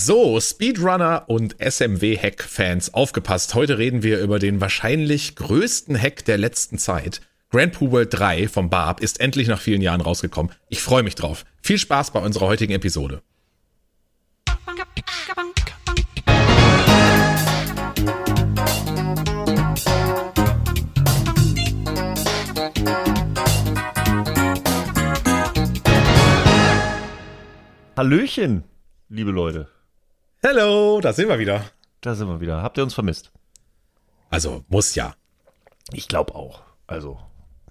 So, Speedrunner und SMW-Hack-Fans, aufgepasst. Heute reden wir über den wahrscheinlich größten Hack der letzten Zeit. Grand Poo World 3 vom Barb ist endlich nach vielen Jahren rausgekommen. Ich freue mich drauf. Viel Spaß bei unserer heutigen Episode. Hallöchen, liebe Leute. Hello, da sind wir wieder. Da sind wir wieder. Habt ihr uns vermisst? Also, muss ja. Ich glaube auch. Also,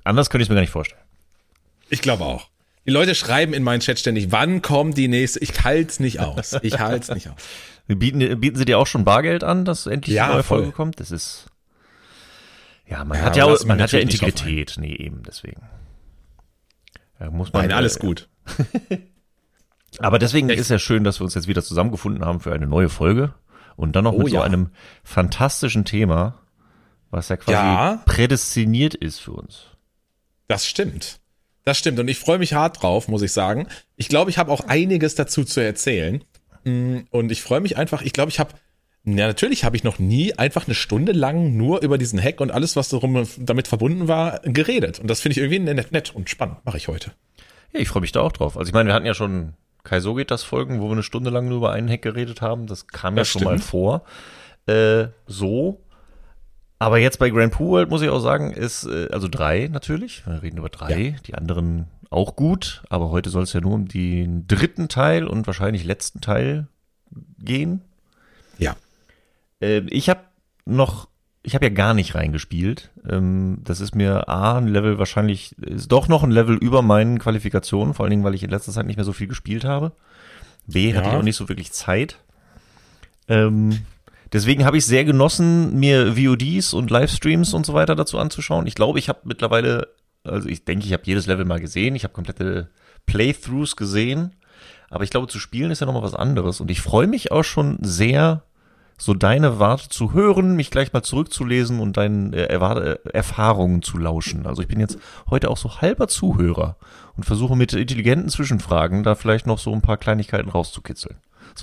anders könnte ich es mir gar nicht vorstellen. Ich glaube auch. Die Leute schreiben in meinen Chat ständig, wann kommt die nächste? Ich halt's nicht aus. Ich halt's nicht aus. Bieten, bieten sie dir auch schon Bargeld an, dass endlich Ja, eine neue voll. Folge kommt? Das ist. Ja, man Ja, hat ja, auch, man hat ja Integrität. Nee, eben, deswegen. Ja, muss man, Nein, alles äh, gut. Aber deswegen Echt? ist ja schön, dass wir uns jetzt wieder zusammengefunden haben für eine neue Folge. Und dann noch Oh mit so ja. einem fantastischen Thema, was ja quasi Ja. prädestiniert ist für uns. Das stimmt. Das stimmt. Und ich freue mich hart drauf, muss ich sagen. Ich glaube, ich habe auch einiges dazu zu erzählen. Mm, Und ich freue mich einfach, ich glaube, ich habe, ja, natürlich habe ich noch nie einfach eine Stunde lang nur über diesen Hack und alles, was darum, damit verbunden war, geredet. Und das finde ich irgendwie nett, nett und spannend. Mache ich heute. Ja, ich freue mich da auch drauf. Also ich meine, wir hatten ja schon Kai So geht das Folgen, wo wir eine Stunde lang nur über einen Hack geredet haben. Das kam ja Das schon mal stimmt. vor. Äh, so. Aber jetzt bei Grand Poo World muss ich auch sagen, ist, äh, also drei natürlich. Wir reden über drei. Die anderen auch gut. Aber heute soll es ja nur um den dritten Teil und wahrscheinlich letzten Teil gehen. Ja. Äh, ich habe noch, ich habe ja gar nicht reingespielt. Ähm, das ist mir A, ein Level wahrscheinlich, ist doch noch ein Level über meinen Qualifikationen, vor allen Dingen, weil ich in letzter Zeit nicht mehr so viel gespielt habe. B, hatte Ja. ich auch nicht so wirklich Zeit. Ähm, deswegen habe ich sehr genossen, mir VODs und Livestreams und so weiter dazu anzuschauen. Ich glaube, ich habe mittlerweile, also ich denke, ich habe jedes Level mal gesehen. Ich habe komplette Playthroughs gesehen. Aber ich glaube, zu spielen ist ja nochmal was anderes. Und ich freue mich auch schon sehr, so deine Warte zu hören, mich gleich mal zurückzulesen und deinen äh, äh, Erfahrungen zu lauschen. Also ich bin jetzt heute auch so halber Zuhörer und versuche mit intelligenten Zwischenfragen da vielleicht noch so ein paar Kleinigkeiten rauszukitzeln.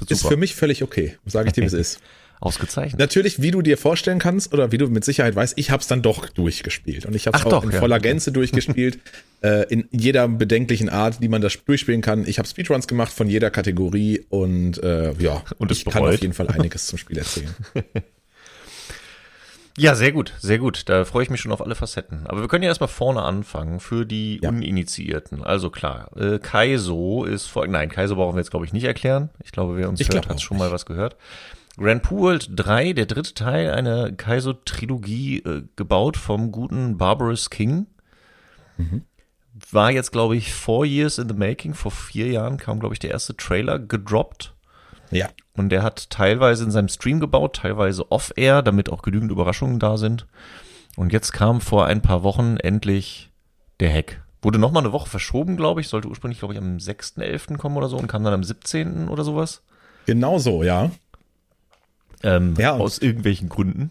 Ist super. für mich völlig okay. Sage ich dir, wie es ist. Ausgezeichnet. Natürlich, wie du dir vorstellen kannst oder wie du mit Sicherheit weißt, ich habe es dann doch durchgespielt und ich habe es auch doch, in ja. voller Gänze durchgespielt, äh, in jeder bedenklichen Art, die man das durchspielen kann. Ich habe Speedruns gemacht von jeder Kategorie und äh, ja, Und ich kann bereut. auf jeden Fall einiges zum Spiel erzählen. Ja, sehr gut, sehr gut. Da freue ich mich schon auf alle Facetten. Aber wir können ja erstmal vorne anfangen für die Ja. Uninitiierten. Also klar, äh, Kaizo ist vor, nein, Kaizo brauchen wir jetzt glaube ich nicht erklären. Ich glaube, wer uns Ich hört, hat schon mal was gehört. Grand Poo World 3, der dritte Teil einer Kaizo-Trilogie, äh, gebaut vom guten Barbarous King. War jetzt, glaube ich, four years in the making. Vor vier Jahren kam, glaube ich, der erste Trailer gedroppt. Ja, Und der hat teilweise in seinem Stream gebaut, teilweise off-air, damit auch genügend Überraschungen da sind. Und jetzt kam vor ein paar Wochen endlich der Hack. Wurde nochmal eine Woche verschoben, glaube ich. Sollte ursprünglich, glaube ich, am 6.11. kommen oder so und kam dann am 17. oder sowas. genau so, ja. Ähm, Ja, aus irgendwelchen Gründen.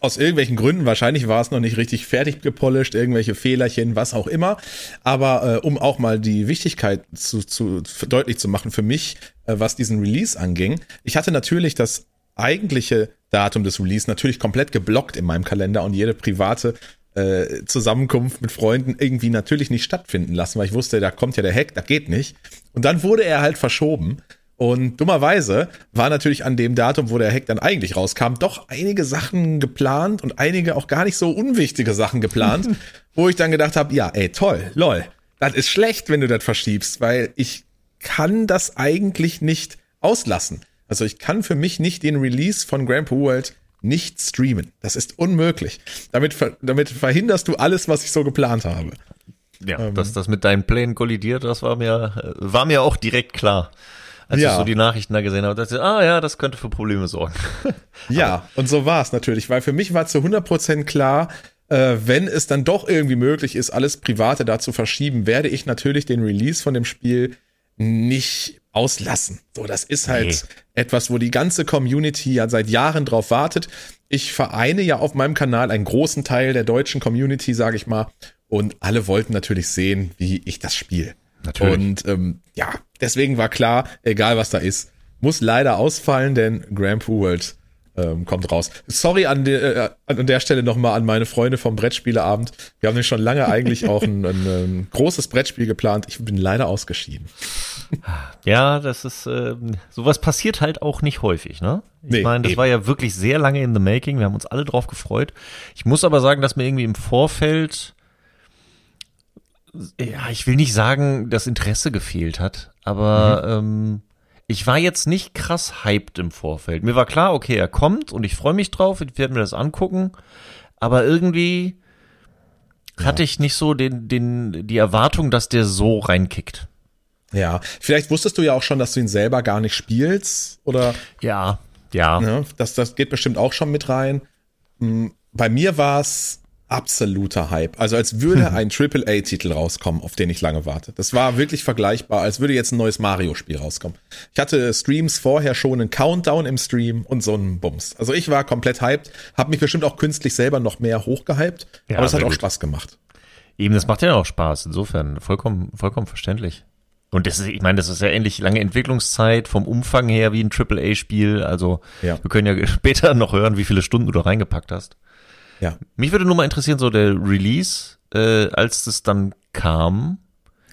Aus irgendwelchen Gründen, wahrscheinlich war es noch nicht richtig fertig gepolished, irgendwelche Fehlerchen, was auch immer. Aber äh, um auch mal die Wichtigkeit zu, zu deutlich zu machen für mich, äh, was diesen Release anging, ich hatte natürlich das eigentliche Datum des Release natürlich komplett geblockt in meinem Kalender und jede private äh, Zusammenkunft mit Freunden irgendwie natürlich nicht stattfinden lassen, weil ich wusste, da kommt ja der Hack, das geht nicht. Und dann wurde er halt verschoben. Und dummerweise war natürlich an dem Datum, wo der Hack dann eigentlich rauskam, doch einige Sachen geplant und einige auch gar nicht so unwichtige Sachen geplant, wo ich dann gedacht habe, ja, ey, toll, lol, das ist schlecht, wenn du das verschiebst, weil ich kann das eigentlich nicht auslassen. Also ich kann für mich nicht den Release von Grand Poo World nicht streamen. Das ist unmöglich. Damit, damit verhinderst du alles, was ich so geplant habe. Ja, Ähm. dass das mit deinen Plänen kollidiert, das war mir, äh, war mir auch direkt klar. Als Ja. ich so die Nachrichten da gesehen habe, dachte ich, ah ja, das könnte für Probleme sorgen. Ja, und so war es natürlich, weil für mich war zu 100% klar, äh, wenn es dann doch irgendwie möglich ist, alles Private da zu verschieben, werde ich natürlich den Release von dem Spiel nicht auslassen. So, das ist halt Nee. etwas, wo die ganze Community ja seit Jahren drauf wartet. Ich vereine ja auf meinem Kanal einen großen Teil der deutschen Community, sage ich mal, und alle wollten natürlich sehen, wie ich das spiele. Natürlich. Und ähm, ja, deswegen war klar, egal was da ist, muss leider ausfallen, denn Grand Prix World ähm, kommt raus. Sorry an, de, äh, an der Stelle nochmal an meine Freunde vom Brettspieleabend. Wir haben nämlich schon lange eigentlich auch ein, ein, ein, großes Brettspiel geplant. Ich bin leider ausgeschieden. Ja, das ist, äh, sowas passiert halt auch nicht häufig, ne? Ich nee, meine, das eben. war ja wirklich sehr lange in the making. Wir haben uns alle drauf gefreut. Ich muss aber sagen, dass mir irgendwie im Vorfeld, ja, ich will nicht sagen, das Interesse gefehlt hat, aber mhm. ähm, ich war jetzt nicht krass hyped im Vorfeld. Mir war klar, okay, er kommt und ich freue mich drauf, ich werde mir das angucken, aber irgendwie ja. hatte ich nicht so den, den, die Erwartung, dass der so reinkickt. Ja, vielleicht wusstest du ja auch schon, dass du ihn selber gar nicht spielst, oder? Ja, ja. ja das, das geht bestimmt auch schon mit rein. Hm, bei mir war es absoluter Hype. Also als würde ein AAA-Titel rauskommen, auf den ich lange warte. Das war wirklich vergleichbar, als würde jetzt ein neues Mario-Spiel rauskommen. Ich hatte Streams vorher schon einen Countdown im Stream und so einen Bums. Also ich war komplett hyped, habe mich bestimmt auch künstlich selber noch mehr hochgehypt, ja, aber es hat auch gut. Spaß gemacht. Eben, das macht ja auch Spaß. Insofern vollkommen, vollkommen verständlich. Und das ist, ich meine, das ist ja ähnlich lange Entwicklungszeit vom Umfang her wie ein AAA-Spiel. Also ja. wir können ja später noch hören, wie viele Stunden du da reingepackt hast. Ja. Mich würde nur mal interessieren, so der Release, äh, als das dann kam.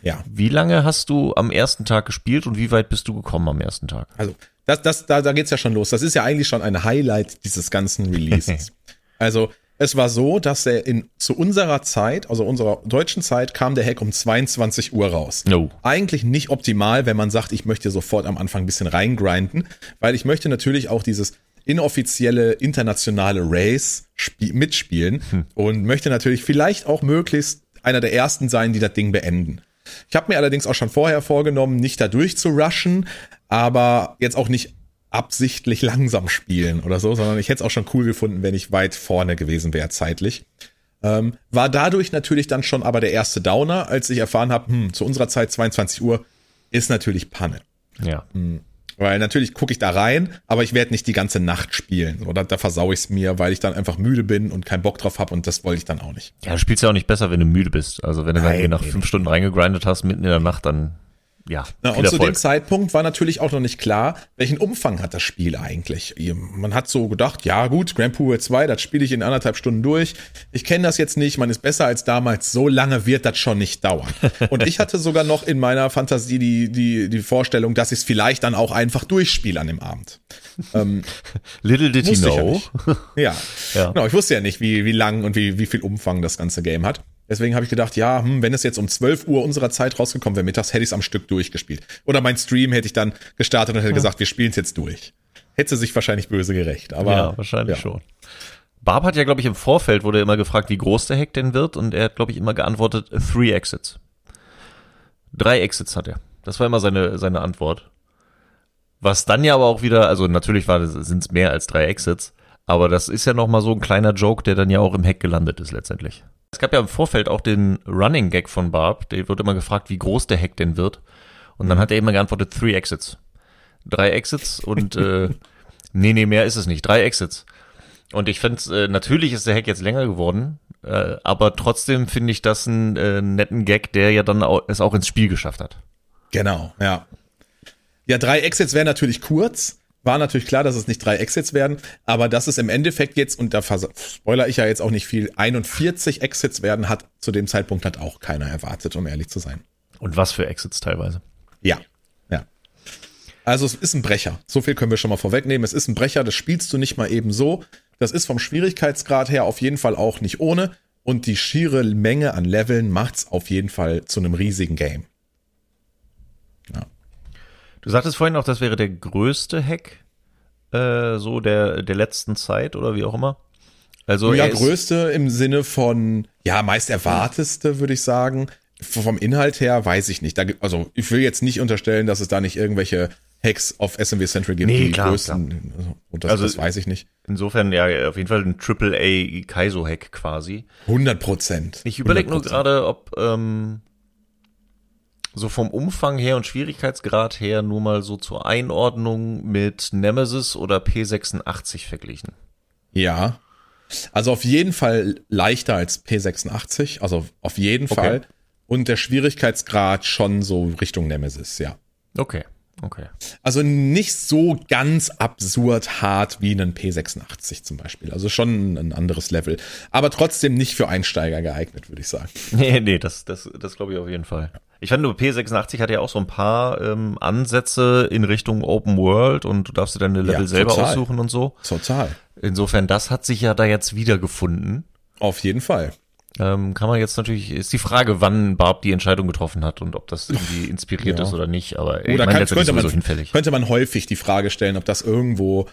Ja. Wie lange hast du am ersten Tag gespielt und wie weit bist du gekommen am ersten Tag? Also, das, das, da, da geht's ja schon los. Das ist ja eigentlich schon ein Highlight dieses ganzen Releases. also, es war so, dass er in zu unserer Zeit, also unserer deutschen Zeit, kam der Hack um 22 Uhr raus. No. Eigentlich nicht optimal, wenn man sagt, ich möchte sofort am Anfang ein bisschen reingrinden, weil ich möchte natürlich auch dieses inoffizielle internationale Race mitspielen hm. und möchte natürlich vielleicht auch möglichst einer der ersten sein, die das Ding beenden. Ich habe mir allerdings auch schon vorher vorgenommen, nicht da durchzurushen, aber jetzt auch nicht absichtlich langsam spielen oder so, sondern ich hätte es auch schon cool gefunden, wenn ich weit vorne gewesen wäre zeitlich. Ähm, war dadurch natürlich dann schon aber der erste Downer, als ich erfahren habe, hm, zu unserer Zeit 22 Uhr ist natürlich Panne. Ja. Hm. Weil natürlich gucke ich da rein, aber ich werde nicht die ganze Nacht spielen. Oder da versau ich es mir, weil ich dann einfach müde bin und keinen Bock drauf habe und das wollte ich dann auch nicht. Ja, du spielst ja auch nicht besser, wenn du müde bist. Also wenn du Nein, nach fünf Stunden reingegrindet hast, mitten in der Nacht, dann ja. Na, und Erfolg. zu dem Zeitpunkt war natürlich auch noch nicht klar, welchen Umfang hat das Spiel eigentlich. Man hat so gedacht, ja gut, Grand Prix 2, das spiele ich in anderthalb Stunden durch. Ich kenne das jetzt nicht, man ist besser als damals, so lange wird das schon nicht dauern. Und ich hatte sogar noch in meiner Fantasie die, die, die Vorstellung, dass ich es vielleicht dann auch einfach durchspiele an dem Abend. Ähm, Little did you know. Ja, ja. Genau, ich wusste ja nicht, wie, wie lang und wie, wie viel Umfang das ganze Game hat. Deswegen habe ich gedacht, ja, hm, wenn es jetzt um 12 Uhr unserer Zeit rausgekommen wäre mittags, hätte ich es am Stück durchgespielt. Oder mein Stream hätte ich dann gestartet und hätte ja. gesagt, wir spielen es jetzt durch. Hätte sich wahrscheinlich böse gerecht. Aber, ja, wahrscheinlich ja. schon. Barb hat ja, glaube ich, im Vorfeld wurde immer gefragt, wie groß der Hack denn wird. Und er hat, glaube ich, immer geantwortet, three exits. Drei Exits hat er. Das war immer seine, seine Antwort. Was dann ja aber auch wieder, also natürlich sind es mehr als drei Exits, aber das ist ja nochmal so ein kleiner Joke, der dann ja auch im Hack gelandet ist letztendlich. Es gab ja im Vorfeld auch den Running Gag von Barb, der wird immer gefragt, wie groß der Hack denn wird. Und dann hat er immer geantwortet, three exits. Drei Exits und äh, nee, nee, mehr ist es nicht. Drei Exits. Und ich finde, äh, natürlich ist der Hack jetzt länger geworden, äh, aber trotzdem finde ich das einen äh, netten Gag, der ja dann auch, es auch ins Spiel geschafft hat. Genau, ja. Ja, drei Exits wären natürlich kurz, war natürlich klar, dass es nicht drei Exits werden, aber dass es im Endeffekt jetzt, und da spoiler ich ja jetzt auch nicht viel, 41 Exits werden, hat zu dem Zeitpunkt hat auch keiner erwartet, um ehrlich zu sein. Und was für Exits teilweise? Ja, ja. Also es ist ein Brecher. So viel können wir schon mal vorwegnehmen. Es ist ein Brecher, das spielst du nicht mal eben so. Das ist vom Schwierigkeitsgrad her auf jeden Fall auch nicht ohne. Und die schiere Menge an Leveln macht's auf jeden Fall zu einem riesigen Game. Du sagtest vorhin auch, das wäre der größte Hack äh, so der, der letzten Zeit oder wie auch immer. Also ja, größte im Sinne von, ja, meist erwarteste, würde ich sagen. Vom Inhalt her weiß ich nicht. Da, also ich will jetzt nicht unterstellen, dass es da nicht irgendwelche Hacks auf SMW Central gibt, nee, die klar, größten. Klar. Und das, also, das weiß ich nicht. Insofern ja auf jeden Fall ein AAA Kaizo-Hack quasi. 100 Prozent. Ich überlege nur gerade, ob ähm, so vom Umfang her und Schwierigkeitsgrad her nur mal so zur Einordnung mit Nemesis oder P86 verglichen. Ja. Also auf jeden Fall leichter als P86, also auf jeden okay. Fall. Und der Schwierigkeitsgrad schon so Richtung Nemesis, ja. Okay. Okay. Also nicht so ganz absurd hart wie einen P86 zum Beispiel. Also schon ein anderes Level. Aber trotzdem nicht für Einsteiger geeignet, würde ich sagen. Nee, nee, das, das, das glaube ich auf jeden Fall. Ich fand nur P86 hat ja auch so ein paar ähm, Ansätze in Richtung Open World und du darfst dir deine Level Ja, selber aussuchen und so. Total. Insofern, das hat sich ja da jetzt wiedergefunden. Auf jeden Fall. Ähm, kann man jetzt natürlich, ist die Frage, wann Barb die Entscheidung getroffen hat und ob das irgendwie inspiriert Ja. ist oder nicht, aber ich Oder meine, kann, könnte, man, hinfällig. könnte man häufig die Frage stellen, ob das irgendwo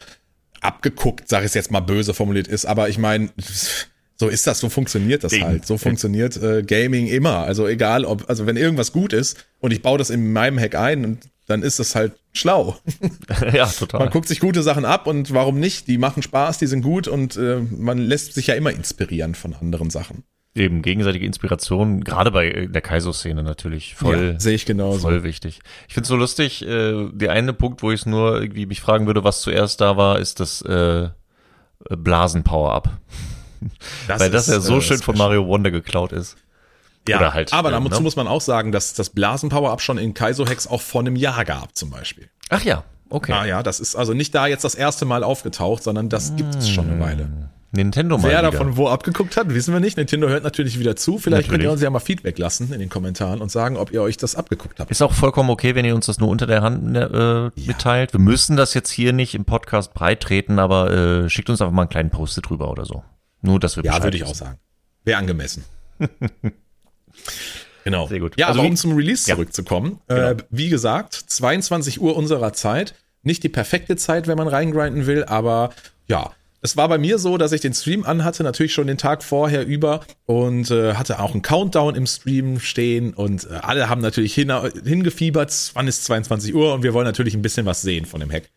abgeguckt, sage ich es jetzt mal böse formuliert ist. Aber ich meine, so ist das, so funktioniert das Ding. halt. So funktioniert äh, Gaming immer. Also egal, ob, also wenn irgendwas gut ist und ich baue das in meinem Hack ein, und dann ist es halt schlau. ja, Man total. guckt sich gute Sachen ab und warum nicht? Die machen Spaß, die sind gut und äh, man lässt sich ja immer inspirieren von anderen Sachen. Eben, gegenseitige Inspiration, gerade bei der Kaizo-Szene natürlich voll, ja, sehe ich genauso. voll wichtig. Ich finde es so lustig, äh, der eine Punkt, wo ich es nur irgendwie mich fragen würde, was zuerst da war, ist das äh, Blasen-Power-Up. Weil das ist, ja so äh, schön von. Mario Wonder geklaut ist. Ja, halt, aber dazu ne? muss man auch sagen, dass das Blasen-Power-Up schon in Kaizo-Hex auch vor einem Jahr gab, zum Beispiel. Ach ja, okay. Ah ja, das ist also nicht da jetzt das erste Mal aufgetaucht, sondern das gibt es schon eine Weile. Nintendo mal Wer wieder. davon wo abgeguckt hat, wissen wir nicht. Nintendo hört natürlich wieder zu. Vielleicht könnt ihr Natürlich. uns ja mal Feedback lassen in den Kommentaren und sagen, ob ihr euch das abgeguckt habt. Ist auch vollkommen okay, wenn ihr uns das nur unter der Hand äh, mitteilt. Wir müssen das jetzt hier nicht im Podcast breit treten, aber äh, schickt uns einfach mal einen kleinen Post drüber oder so. Nur, dass wir Ja, würde ich auch sagen. Wäre angemessen. genau. Sehr gut. Ja, Also aber um zum Release Ja. zurückzukommen. Genau. Äh, wie gesagt, 22 Uhr unserer Zeit. Nicht die perfekte Zeit, wenn man reingrinden will, aber ja. Es war bei mir so, dass ich den Stream anhatte, natürlich schon den Tag vorher über und äh, hatte auch einen Countdown im Stream stehen und äh, alle haben natürlich hin, hingefiebert, wann ist 22 Uhr und wir wollen natürlich ein bisschen was sehen von dem Hack.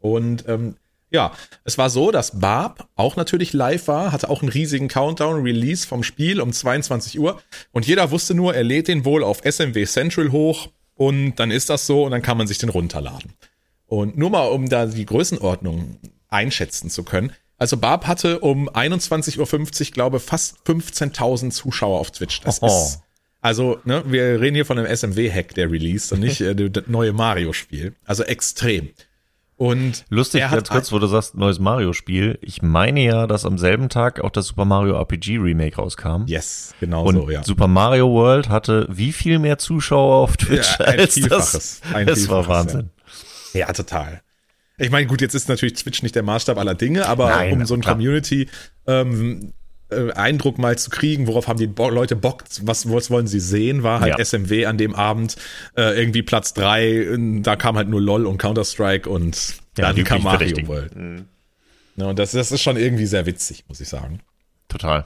Und ähm, ja, es war so, dass Barb auch natürlich live war, hatte auch einen riesigen Countdown-Release vom Spiel um 22 Uhr und jeder wusste nur, er lädt den wohl auf SMW Central hoch und dann ist das so und dann kann man sich den runterladen. Und nur mal, um da die Größenordnung einschätzen zu können. Also Barb hatte um 21.50 Uhr, glaube fast 15.000 Zuschauer auf Twitch. Das Oho. ist, also, ne, wir reden hier von einem SMW-Hack, der Release und nicht äh, das neue Mario-Spiel. Also extrem. Und Lustig, ganz kurz, wo du sagst, neues Mario-Spiel. Ich meine ja, dass am selben Tag auch das Super Mario RPG Remake rauskam. Yes, genau Und so, ja. Super Mario World hatte wie viel mehr Zuschauer auf Twitch Ja, ein als Vielfaches. das? Ein das war Vielfaches, Wahnsinn. Ja, total. Ich meine, gut, jetzt ist natürlich Twitch nicht der Maßstab aller Dinge, aber Nein, um so klar. Community ähm, äh, Eindruck mal zu kriegen, worauf haben die Bo Leute Bock, was, was wollen sie sehen, war halt Ja. SMW an dem Abend äh, irgendwie Platz drei. äh, da kam halt nur LOL und Counter-Strike und Ja, dann die kam Mario. World. Ja, und das, das ist schon irgendwie sehr witzig, muss ich sagen. Total.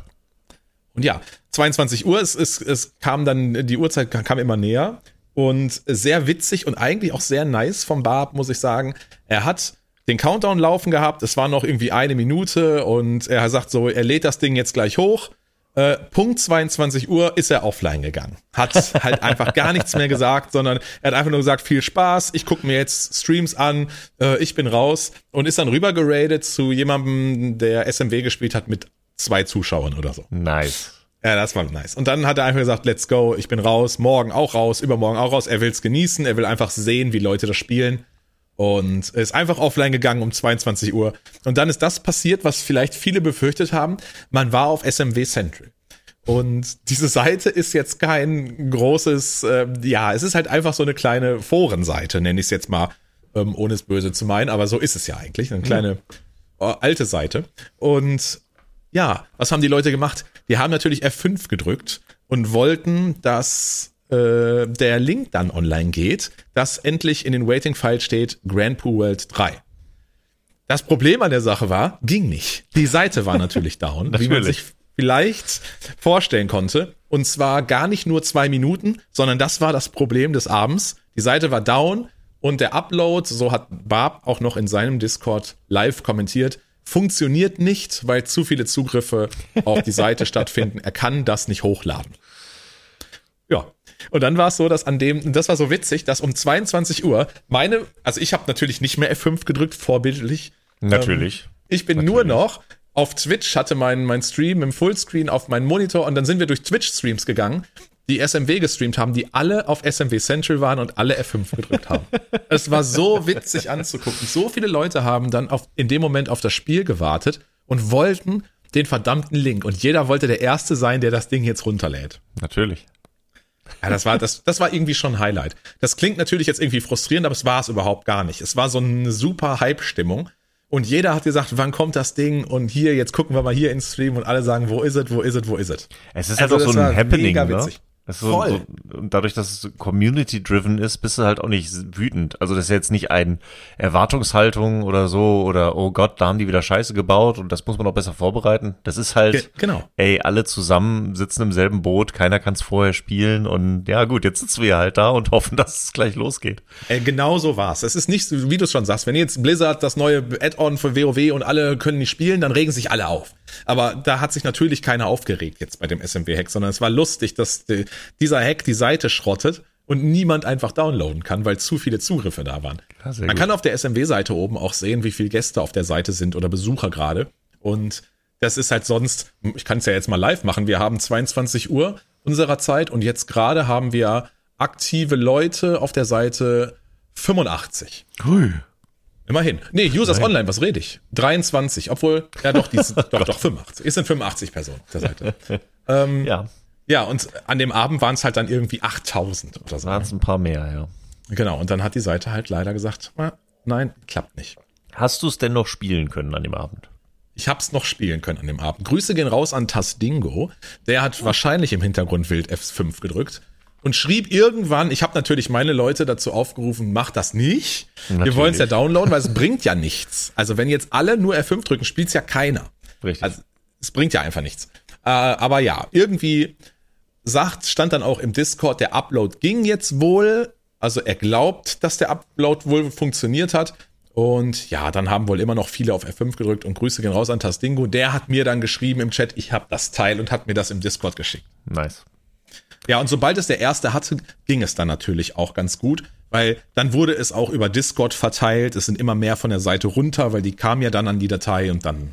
Und ja, 22 Uhr, es, es, es kam dann, die Uhrzeit kam immer näher und sehr witzig und eigentlich auch sehr nice vom Barb, muss ich sagen. Er hat den Countdown laufen gehabt, es war noch irgendwie eine Minute und er sagt so, er lädt das Ding jetzt gleich hoch. Äh, Punkt 22 Uhr ist er offline gegangen. Hat halt einfach gar nichts mehr gesagt, sondern er hat einfach nur gesagt, viel Spaß, ich gucke mir jetzt Streams an, äh, ich bin raus und ist dann rüber geradet zu jemandem, der SMW gespielt hat mit zwei Zuschauern oder so. Nice. Ja, das war nice. Und dann hat er einfach gesagt, let's go, ich bin raus, morgen auch raus, übermorgen auch raus. Er will's genießen, er will einfach sehen, wie Leute das spielen. Und ist einfach offline gegangen um 22 Uhr. Und dann ist das passiert, was vielleicht viele befürchtet haben. Man war auf SMW Central. Und diese Seite ist jetzt kein großes, äh, ja, es ist halt einfach so eine kleine Forenseite, nenne ich es jetzt mal, ähm, ohne es böse zu meinen, aber so ist es ja eigentlich. Eine kleine äh, alte Seite. Und ja, was haben die Leute gemacht? Die haben natürlich F5 gedrückt und wollten, dass äh, der Link dann online geht, dass endlich in den Waiting-File steht Grand Poo World 3. Das Problem an der Sache war, ging nicht. Die Seite war natürlich down, wie man Natürlich. sich vielleicht vorstellen konnte. Und zwar gar nicht nur zwei Minuten, sondern das war das Problem des Abends. Die Seite war down und der Upload, so hat Barb auch noch in seinem Discord live kommentiert, funktioniert nicht, weil zu viele Zugriffe auf die Seite stattfinden. Er kann das nicht hochladen. Ja. Und dann war es so, dass an dem, das war so witzig, dass um 22 Uhr meine, also ich habe natürlich nicht mehr F5 gedrückt, vorbildlich. Natürlich. Ich bin nur noch auf Twitch, hatte mein, mein Stream im Fullscreen auf meinen Monitor und dann sind wir durch Twitch-Streams gegangen. die SMW gestreamt haben, die alle auf SMW Central waren und alle F5 gedrückt haben. es war so witzig anzugucken. So viele Leute haben dann auf, in dem Moment auf das Spiel gewartet und wollten den verdammten Link. Und jeder wollte der Erste sein, der das Ding jetzt runterlädt. Natürlich. Ja, das war, das, das war irgendwie schon ein Highlight. Das klingt natürlich jetzt irgendwie frustrierend, aber es war es überhaupt gar nicht. Es war so eine super Hype-Stimmung. Und jeder hat gesagt, wann kommt das Ding? Und hier, jetzt gucken wir mal hier ins Stream und alle sagen, wo ist es, wo ist es, wo ist es? Es ist halt also auch so ein Happening, ne? Das ist so, Voll. So, und dadurch, dass es community-driven ist, bist du halt auch nicht wütend. Also das ist jetzt nicht ein Erwartungshaltung oder so oder oh Gott, da haben die wieder Scheiße gebaut und das muss man auch besser vorbereiten. Das ist halt, Ge genau. ey, alle zusammen sitzen im selben Boot, keiner kann es vorher spielen und ja gut, jetzt sitzen wir halt da und hoffen, dass es gleich losgeht. Ey, genau so war's. Es ist nicht, wie du schon sagst, wenn jetzt Blizzard das neue Add-on für WoW und alle können nicht spielen, dann regen sich alle auf. Aber da hat sich natürlich keiner aufgeregt jetzt bei dem SMW-Hack, sondern es war lustig, dass die, dieser Hack die Seite schrottet und niemand einfach downloaden kann, weil zu viele Zugriffe da waren. Ja, Man gut. kann auf der SMW-Seite oben auch sehen, wie viele Gäste auf der Seite sind oder Besucher gerade. Und das ist halt sonst, ich kann es ja jetzt mal live machen, wir haben 22 Uhr unserer Zeit und jetzt gerade haben wir aktive Leute auf der Seite 85. Hui. Immerhin. Nee, Users Nein. Online, was rede ich? 23, obwohl, ja doch, die sind, doch, doch, 85. Es sind 85 Personen auf der Seite. ähm, ja. Ja, und an dem Abend waren es halt dann irgendwie 8000 oder so. Waren es ein paar mehr, ja. Genau, und dann hat die Seite halt leider gesagt, nein, klappt nicht. Hast du es denn noch spielen können an dem Abend? Ich hab's noch spielen können an dem Abend. Grüße gehen raus an Tasdingo. Der hat wahrscheinlich im Hintergrund wild F5 gedrückt und schrieb irgendwann, ich habe natürlich meine Leute dazu aufgerufen, mach das nicht. Natürlich. Wir wollen es ja downloaden, weil es bringt ja nichts. Also wenn jetzt alle nur F5 drücken, spielt's ja keiner. Richtig. Also es bringt ja einfach nichts. Äh, aber ja, irgendwie sagt, stand dann auch im Discord, der Upload ging jetzt wohl. Also er glaubt, dass der Upload wohl funktioniert hat. Und ja, dann haben wohl immer noch viele auf F5 gedrückt und Grüße gehen raus an Tastingo. Der hat mir dann geschrieben im Chat, ich habe das Teil und hat mir das im Discord geschickt. Nice. Ja, und sobald es der erste hatte, ging es dann natürlich auch ganz gut, weil dann wurde es auch über Discord verteilt. Es sind immer mehr von der Seite runter, weil die kam ja dann an die Datei und dann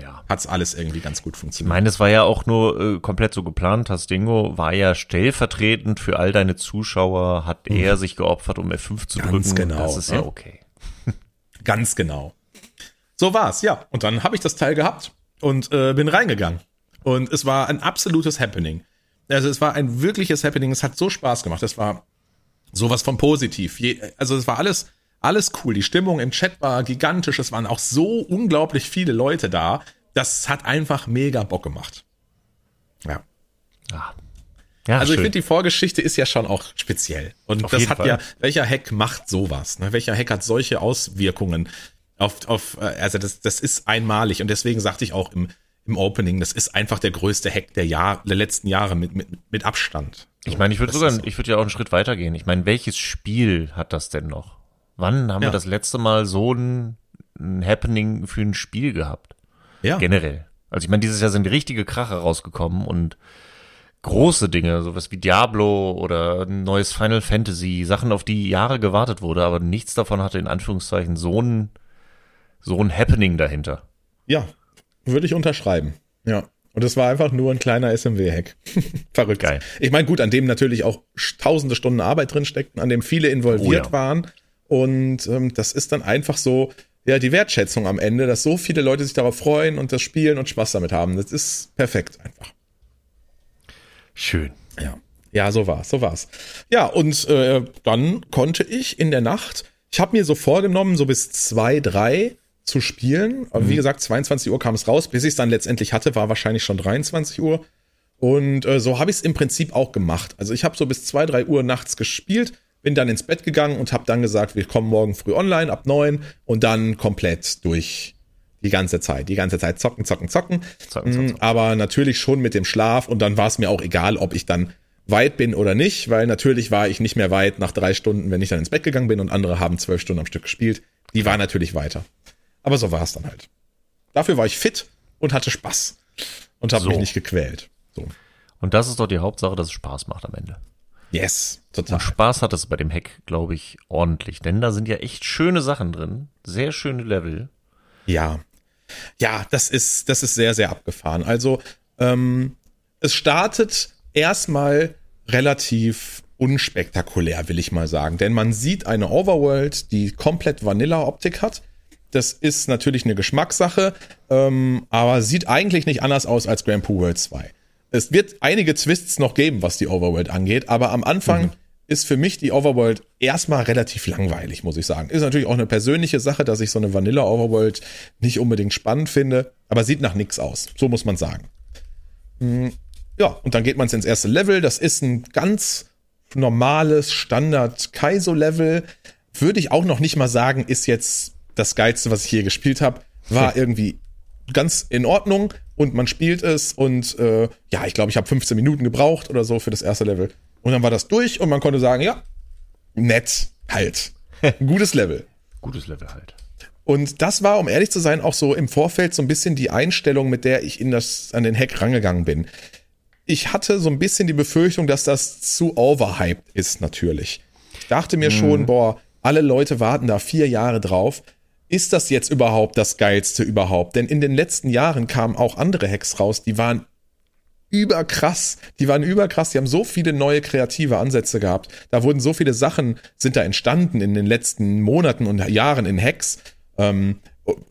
ja. hat's alles irgendwie ganz gut funktioniert. Ich meine, es war ja auch nur äh, komplett so geplant. Tastingo war ja stellvertretend für all deine Zuschauer, hat mhm. er sich geopfert, um F5 zu ganz drücken. Genau. Das ist ja ne? okay. ganz genau. So war's, ja. Und dann habe ich das Teil gehabt und äh, bin reingegangen. Und es war ein absolutes Happening. Also es war ein wirkliches Happening. Es hat so Spaß gemacht. Es war sowas von positiv. Je, also es war alles, alles cool. Die Stimmung im Chat war gigantisch. Es waren auch so unglaublich viele Leute da. Das hat einfach mega Bock gemacht. Ja. Ah. Ja, also schön. ich finde, die Vorgeschichte ist ja schon auch speziell. Und Auf das hat Fall. ja, welcher Hack macht sowas? Ne? Welcher Hack hat solche Auswirkungen auf, auf äh, also das, das ist einmalig. Und deswegen sagte ich auch im, im Opening. Das ist einfach der größte Hack der, Jahr, der letzten Jahre mit, mit, mit Abstand. Ich meine, ich würde sogar, so. ich würde ja auch einen Schritt weitergehen. Ich meine, welches Spiel hat das denn noch? Wann haben ja. wir das letzte Mal so ein, ein Happening für ein Spiel gehabt? Ja. Generell. Also ich meine, dieses Jahr sind richtige Kracher rausgekommen und große Dinge, sowas wie Diablo oder ein neues Final Fantasy, Sachen, auf die Jahre gewartet wurde, aber nichts davon hatte in Anführungszeichen so ein, so ein Happening dahinter. Ja, würde ich unterschreiben. Ja. Und es war einfach nur ein kleiner SMW-Hack. Verrückt. Geil. Ich meine, gut, an dem natürlich auch tausende Stunden Arbeit drin steckten, an dem viele involviert oh, ja. waren. Und ähm, das ist dann einfach so, ja, die Wertschätzung am Ende, dass so viele Leute sich darauf freuen und das spielen und Spaß damit haben. Das ist perfekt einfach. Schön. Ja. Ja, so war's, so war's. Ja, und äh, dann konnte ich in der Nacht, ich habe mir so vorgenommen, so bis zwei, drei zu spielen. Aber mhm. wie gesagt, 22 Uhr kam es raus. Bis ich es dann letztendlich hatte, war wahrscheinlich schon 23 Uhr. Und äh, so habe ich es im Prinzip auch gemacht. Also ich habe so bis 2, 3 Uhr nachts gespielt, bin dann ins Bett gegangen und habe dann gesagt, wir kommen morgen früh online ab 9 und dann komplett durch die ganze Zeit. Die ganze Zeit zocken, zocken, zocken. zocken, zocken, zocken. Aber natürlich schon mit dem Schlaf und dann war es mir auch egal, ob ich dann weit bin oder nicht, weil natürlich war ich nicht mehr weit nach drei Stunden, wenn ich dann ins Bett gegangen bin und andere haben zwölf Stunden am Stück gespielt. Die war natürlich weiter. Aber so war es dann halt. Dafür war ich fit und hatte Spaß und habe so. mich nicht gequält. So. Und das ist doch die Hauptsache, dass es Spaß macht am Ende. Yes, total. Und Spaß hat es bei dem Hack, glaube ich, ordentlich. Denn da sind ja echt schöne Sachen drin. Sehr schöne Level. Ja. Ja, das ist, das ist sehr, sehr abgefahren. Also, ähm, es startet erstmal relativ unspektakulär, will ich mal sagen. Denn man sieht eine Overworld, die komplett Vanilla-Optik hat. Das ist natürlich eine Geschmackssache, ähm, aber sieht eigentlich nicht anders aus als Grand Poo World 2. Es wird einige Twists noch geben, was die Overworld angeht, aber am Anfang mhm. ist für mich die Overworld erstmal relativ langweilig, muss ich sagen. Ist natürlich auch eine persönliche Sache, dass ich so eine Vanilla Overworld nicht unbedingt spannend finde, aber sieht nach nichts aus. So muss man sagen. Hm, ja, und dann geht man ins erste Level. Das ist ein ganz normales Standard Kaizo-Level. Würde ich auch noch nicht mal sagen, ist jetzt das Geilste, was ich hier gespielt habe. War irgendwie ganz in Ordnung und man spielt es und äh, ja, ich glaube, ich habe 15 Minuten gebraucht oder so für das erste Level. Und dann war das durch und man konnte sagen, ja, nett, halt. Gutes Level. Gutes Level halt. Und das war, um ehrlich zu sein, auch so im Vorfeld so ein bisschen die Einstellung, mit der ich in das, an den Hack rangegangen bin ich hatte so ein bisschen die Befürchtung, dass das zu overhyped ist, natürlich. Ich dachte mir mhm. schon, boah, alle Leute warten da vier Jahre drauf. Ist das jetzt überhaupt das Geilste überhaupt? Denn in den letzten Jahren kamen auch andere Hacks raus, die waren überkrass. Die waren überkrass. Die haben so viele neue kreative Ansätze gehabt. Da wurden so viele Sachen, sind da entstanden in den letzten Monaten und Jahren in Hacks. Ähm,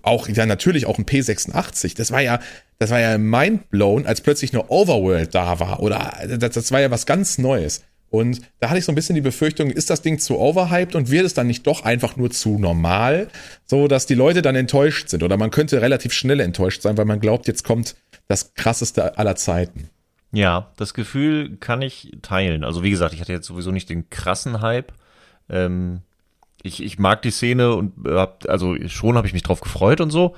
auch, ja, natürlich auch ein P86. Das war ja, das war ja mindblown, als plötzlich eine Overworld da war. Oder das, das war ja was ganz Neues. Und da hatte ich so ein bisschen die Befürchtung, ist das Ding zu overhyped und wird es dann nicht doch einfach nur zu normal, so dass die Leute dann enttäuscht sind oder man könnte relativ schnell enttäuscht sein, weil man glaubt, jetzt kommt das krasseste aller Zeiten. Ja, das Gefühl kann ich teilen. Also wie gesagt, ich hatte jetzt sowieso nicht den krassen Hype. Ähm, ich, ich mag die Szene und hab, also schon habe ich mich drauf gefreut und so.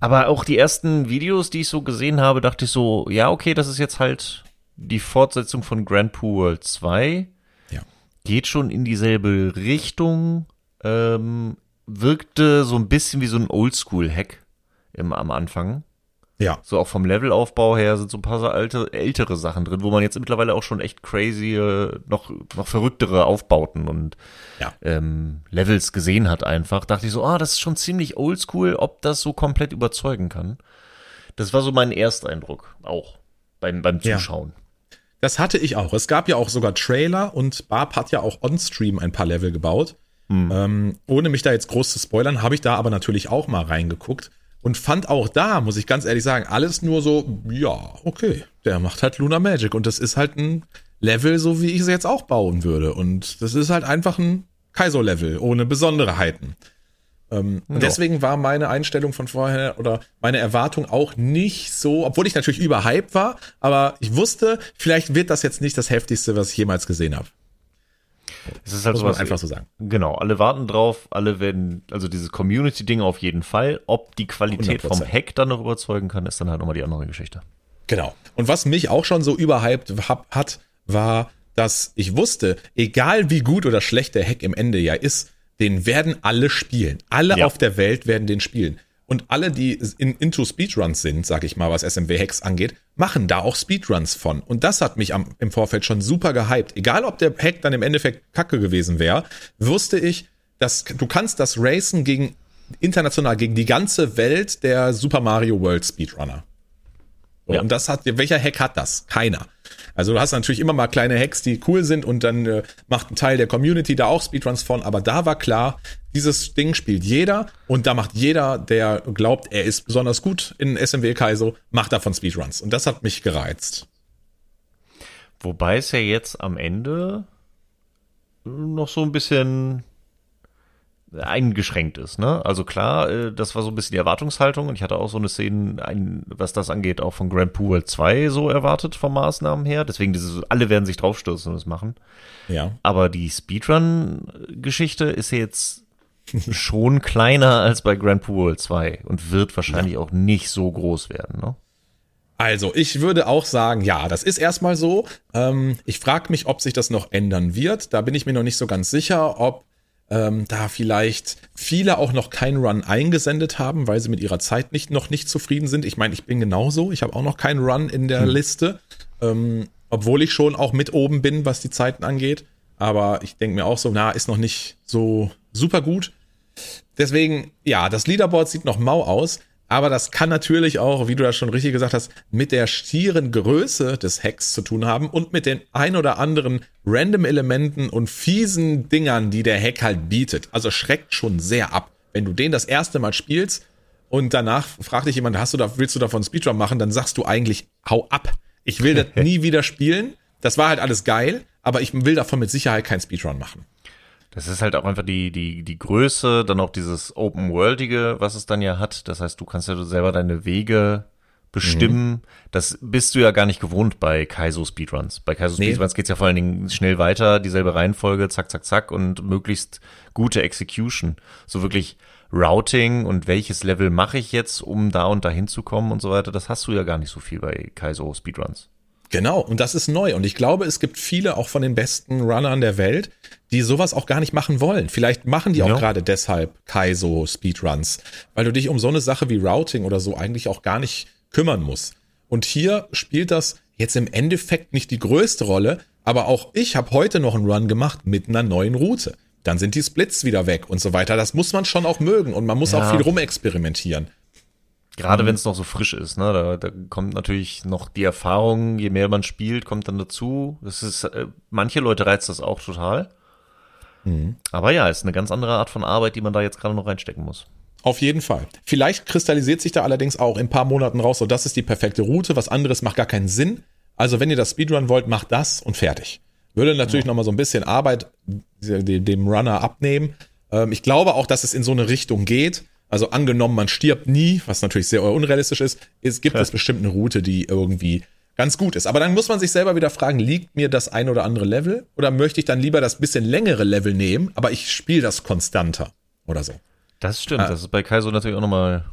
Aber auch die ersten Videos, die ich so gesehen habe, dachte ich so, ja, okay, das ist jetzt halt die Fortsetzung von Grand Poo World 2. Ja. Geht schon in dieselbe Richtung. Ähm, wirkte so ein bisschen wie so ein Oldschool-Hack am Anfang. Ja. So auch vom Levelaufbau her sind so ein paar alte, ältere Sachen drin, wo man jetzt mittlerweile auch schon echt crazy, noch, noch verrücktere Aufbauten und ja. ähm, Levels gesehen hat einfach. Dachte ich so, ah, das ist schon ziemlich oldschool, ob das so komplett überzeugen kann. Das war so mein Ersteindruck, auch beim, beim Zuschauen. Ja. Das hatte ich auch. Es gab ja auch sogar Trailer und Barb hat ja auch on-stream ein paar Level gebaut. Hm. Ähm, ohne mich da jetzt groß zu spoilern, habe ich da aber natürlich auch mal reingeguckt und fand auch da, muss ich ganz ehrlich sagen, alles nur so, ja, okay, der macht halt Luna Magic und das ist halt ein Level, so wie ich es jetzt auch bauen würde. Und das ist halt einfach ein Kaiser-Level ohne Besonderheiten. Ähm, ja. Und deswegen war meine Einstellung von vorher oder meine Erwartung auch nicht so, obwohl ich natürlich überhyped war, aber ich wusste, vielleicht wird das jetzt nicht das heftigste, was ich jemals gesehen habe. Es ist halt Muss sowas, einfach so sagen. Genau, alle warten drauf, alle werden, also dieses Community-Ding auf jeden Fall. Ob die Qualität 100%. vom Hack dann noch überzeugen kann, ist dann halt nochmal die andere Geschichte. Genau. Und was mich auch schon so überhyped hat, war, dass ich wusste, egal wie gut oder schlecht der Hack im Ende ja ist, den werden alle spielen. Alle ja. auf der Welt werden den spielen. Und alle, die in, into Speedruns sind, sag ich mal, was SMW-Hacks angeht, machen da auch Speedruns von. Und das hat mich am, im Vorfeld schon super gehypt. Egal, ob der Hack dann im Endeffekt kacke gewesen wäre, wusste ich, dass du kannst das racen gegen international, gegen die ganze Welt der Super Mario World Speedrunner. Ja. Und das hat, welcher Hack hat das? Keiner. Also du hast natürlich immer mal kleine Hacks, die cool sind und dann äh, macht ein Teil der Community da auch Speedruns von, aber da war klar, dieses Ding spielt jeder und da macht jeder, der glaubt, er ist besonders gut in SMW Kaizo, macht davon Speedruns und das hat mich gereizt. Wobei es ja jetzt am Ende noch so ein bisschen eingeschränkt ist. Ne? Also klar, äh, das war so ein bisschen die Erwartungshaltung und ich hatte auch so eine Szene, ein, was das angeht, auch von Grand Pool 2 so erwartet vom Maßnahmen her. Deswegen, dieses, alle werden sich draufstürzen und das machen. Ja. Aber die Speedrun-Geschichte ist jetzt schon kleiner als bei Grand Pool 2 und wird wahrscheinlich ja. auch nicht so groß werden. Ne? Also, ich würde auch sagen, ja, das ist erstmal so. Ähm, ich frage mich, ob sich das noch ändern wird. Da bin ich mir noch nicht so ganz sicher, ob ähm, da vielleicht viele auch noch keinen Run eingesendet haben, weil sie mit ihrer Zeit nicht, noch nicht zufrieden sind. Ich meine, ich bin genauso. Ich habe auch noch keinen Run in der hm. Liste, ähm, obwohl ich schon auch mit oben bin, was die Zeiten angeht. Aber ich denke mir auch so, na, ist noch nicht so super gut. Deswegen, ja, das Leaderboard sieht noch mau aus. Aber das kann natürlich auch, wie du das schon richtig gesagt hast, mit der stieren Größe des Hacks zu tun haben und mit den ein oder anderen Random-Elementen und fiesen Dingern, die der Hack halt bietet. Also schreckt schon sehr ab. Wenn du den das erste Mal spielst und danach fragt dich jemand, hast du da, willst du davon Speedrun machen, dann sagst du eigentlich, hau ab. Ich will das nie wieder spielen. Das war halt alles geil, aber ich will davon mit Sicherheit keinen Speedrun machen. Das ist halt auch einfach die, die, die Größe, dann auch dieses Open-Worldige, was es dann ja hat. Das heißt, du kannst ja selber deine Wege bestimmen. Mhm. Das bist du ja gar nicht gewohnt bei Kaizo Speedruns. Bei Kaizo nee. Speedruns geht's ja vor allen Dingen schnell weiter, dieselbe Reihenfolge, zack, zack, zack und möglichst gute Execution. So wirklich Routing und welches Level mache ich jetzt, um da und da hinzukommen und so weiter. Das hast du ja gar nicht so viel bei Kaizo Speedruns. Genau, und das ist neu. Und ich glaube, es gibt viele auch von den besten Runnern der Welt, die sowas auch gar nicht machen wollen. Vielleicht machen die auch ja. gerade deshalb Kaizo Speedruns, weil du dich um so eine Sache wie Routing oder so eigentlich auch gar nicht kümmern musst. Und hier spielt das jetzt im Endeffekt nicht die größte Rolle, aber auch ich habe heute noch einen Run gemacht mit einer neuen Route. Dann sind die Splits wieder weg und so weiter. Das muss man schon auch mögen und man muss ja. auch viel rumexperimentieren. Gerade mhm. wenn es noch so frisch ist, ne? Da, da kommt natürlich noch die Erfahrung, je mehr man spielt, kommt dann dazu. Das ist, äh, manche Leute reizt das auch total. Mhm. Aber ja, ist eine ganz andere Art von Arbeit, die man da jetzt gerade noch reinstecken muss. Auf jeden Fall. Vielleicht kristallisiert sich da allerdings auch in ein paar Monaten raus, so das ist die perfekte Route, was anderes macht gar keinen Sinn. Also wenn ihr das Speedrun wollt, macht das und fertig. Würde natürlich ja. noch mal so ein bisschen Arbeit dem Runner abnehmen. Ähm, ich glaube auch, dass es in so eine Richtung geht also angenommen, man stirbt nie, was natürlich sehr unrealistisch ist, es gibt ja. es bestimmt eine Route, die irgendwie ganz gut ist. Aber dann muss man sich selber wieder fragen, liegt mir das ein oder andere Level oder möchte ich dann lieber das bisschen längere Level nehmen, aber ich spiele das konstanter oder so. Das stimmt, ah. das ist bei Kaizo natürlich auch nochmal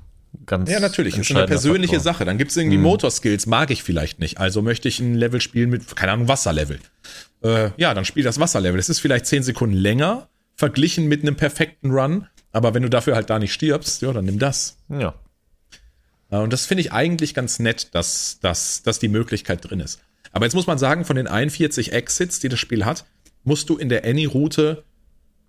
ganz Ja, natürlich, ist eine persönliche Faktor. Sache. Dann gibt es irgendwie hm. Motorskills, mag ich vielleicht nicht. Also möchte ich ein Level spielen mit, keine Ahnung, Wasserlevel. Äh, ja, dann spiel das Wasserlevel. Das ist vielleicht zehn Sekunden länger, verglichen mit einem perfekten Run, aber wenn du dafür halt da nicht stirbst, ja, dann nimm das. Ja. Und das finde ich eigentlich ganz nett, dass, dass, dass die Möglichkeit drin ist. Aber jetzt muss man sagen, von den 41 Exits, die das Spiel hat, musst du in der Any-Route,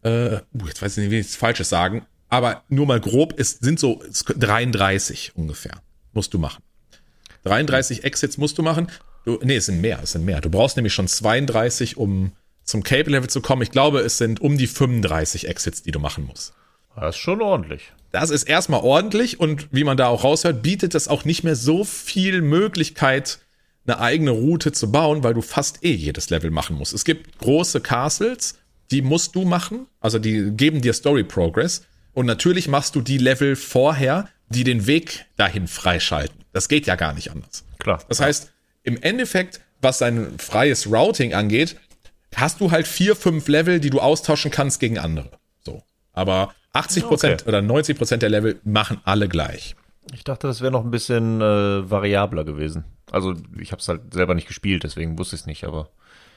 äh, uh, jetzt weiß ich nicht, wie ich es Falsches sagen, aber nur mal grob, es sind so 33 ungefähr, musst du machen. 33 Exits musst du machen. Du, nee, es sind mehr, es sind mehr. Du brauchst nämlich schon 32, um zum Cable-Level zu kommen. Ich glaube, es sind um die 35 Exits, die du machen musst. Das ist schon ordentlich. Das ist erstmal ordentlich und wie man da auch raushört, bietet das auch nicht mehr so viel Möglichkeit, eine eigene Route zu bauen, weil du fast eh jedes Level machen musst. Es gibt große Castles, die musst du machen, also die geben dir Story Progress und natürlich machst du die Level vorher, die den Weg dahin freischalten. Das geht ja gar nicht anders. Klar. Das heißt, im Endeffekt, was dein freies Routing angeht, hast du halt vier, fünf Level, die du austauschen kannst gegen andere. So. Aber 80 Prozent okay. oder 90 Prozent der Level machen alle gleich. Ich dachte, das wäre noch ein bisschen äh, variabler gewesen. Also ich habe es halt selber nicht gespielt, deswegen wusste ich es nicht, aber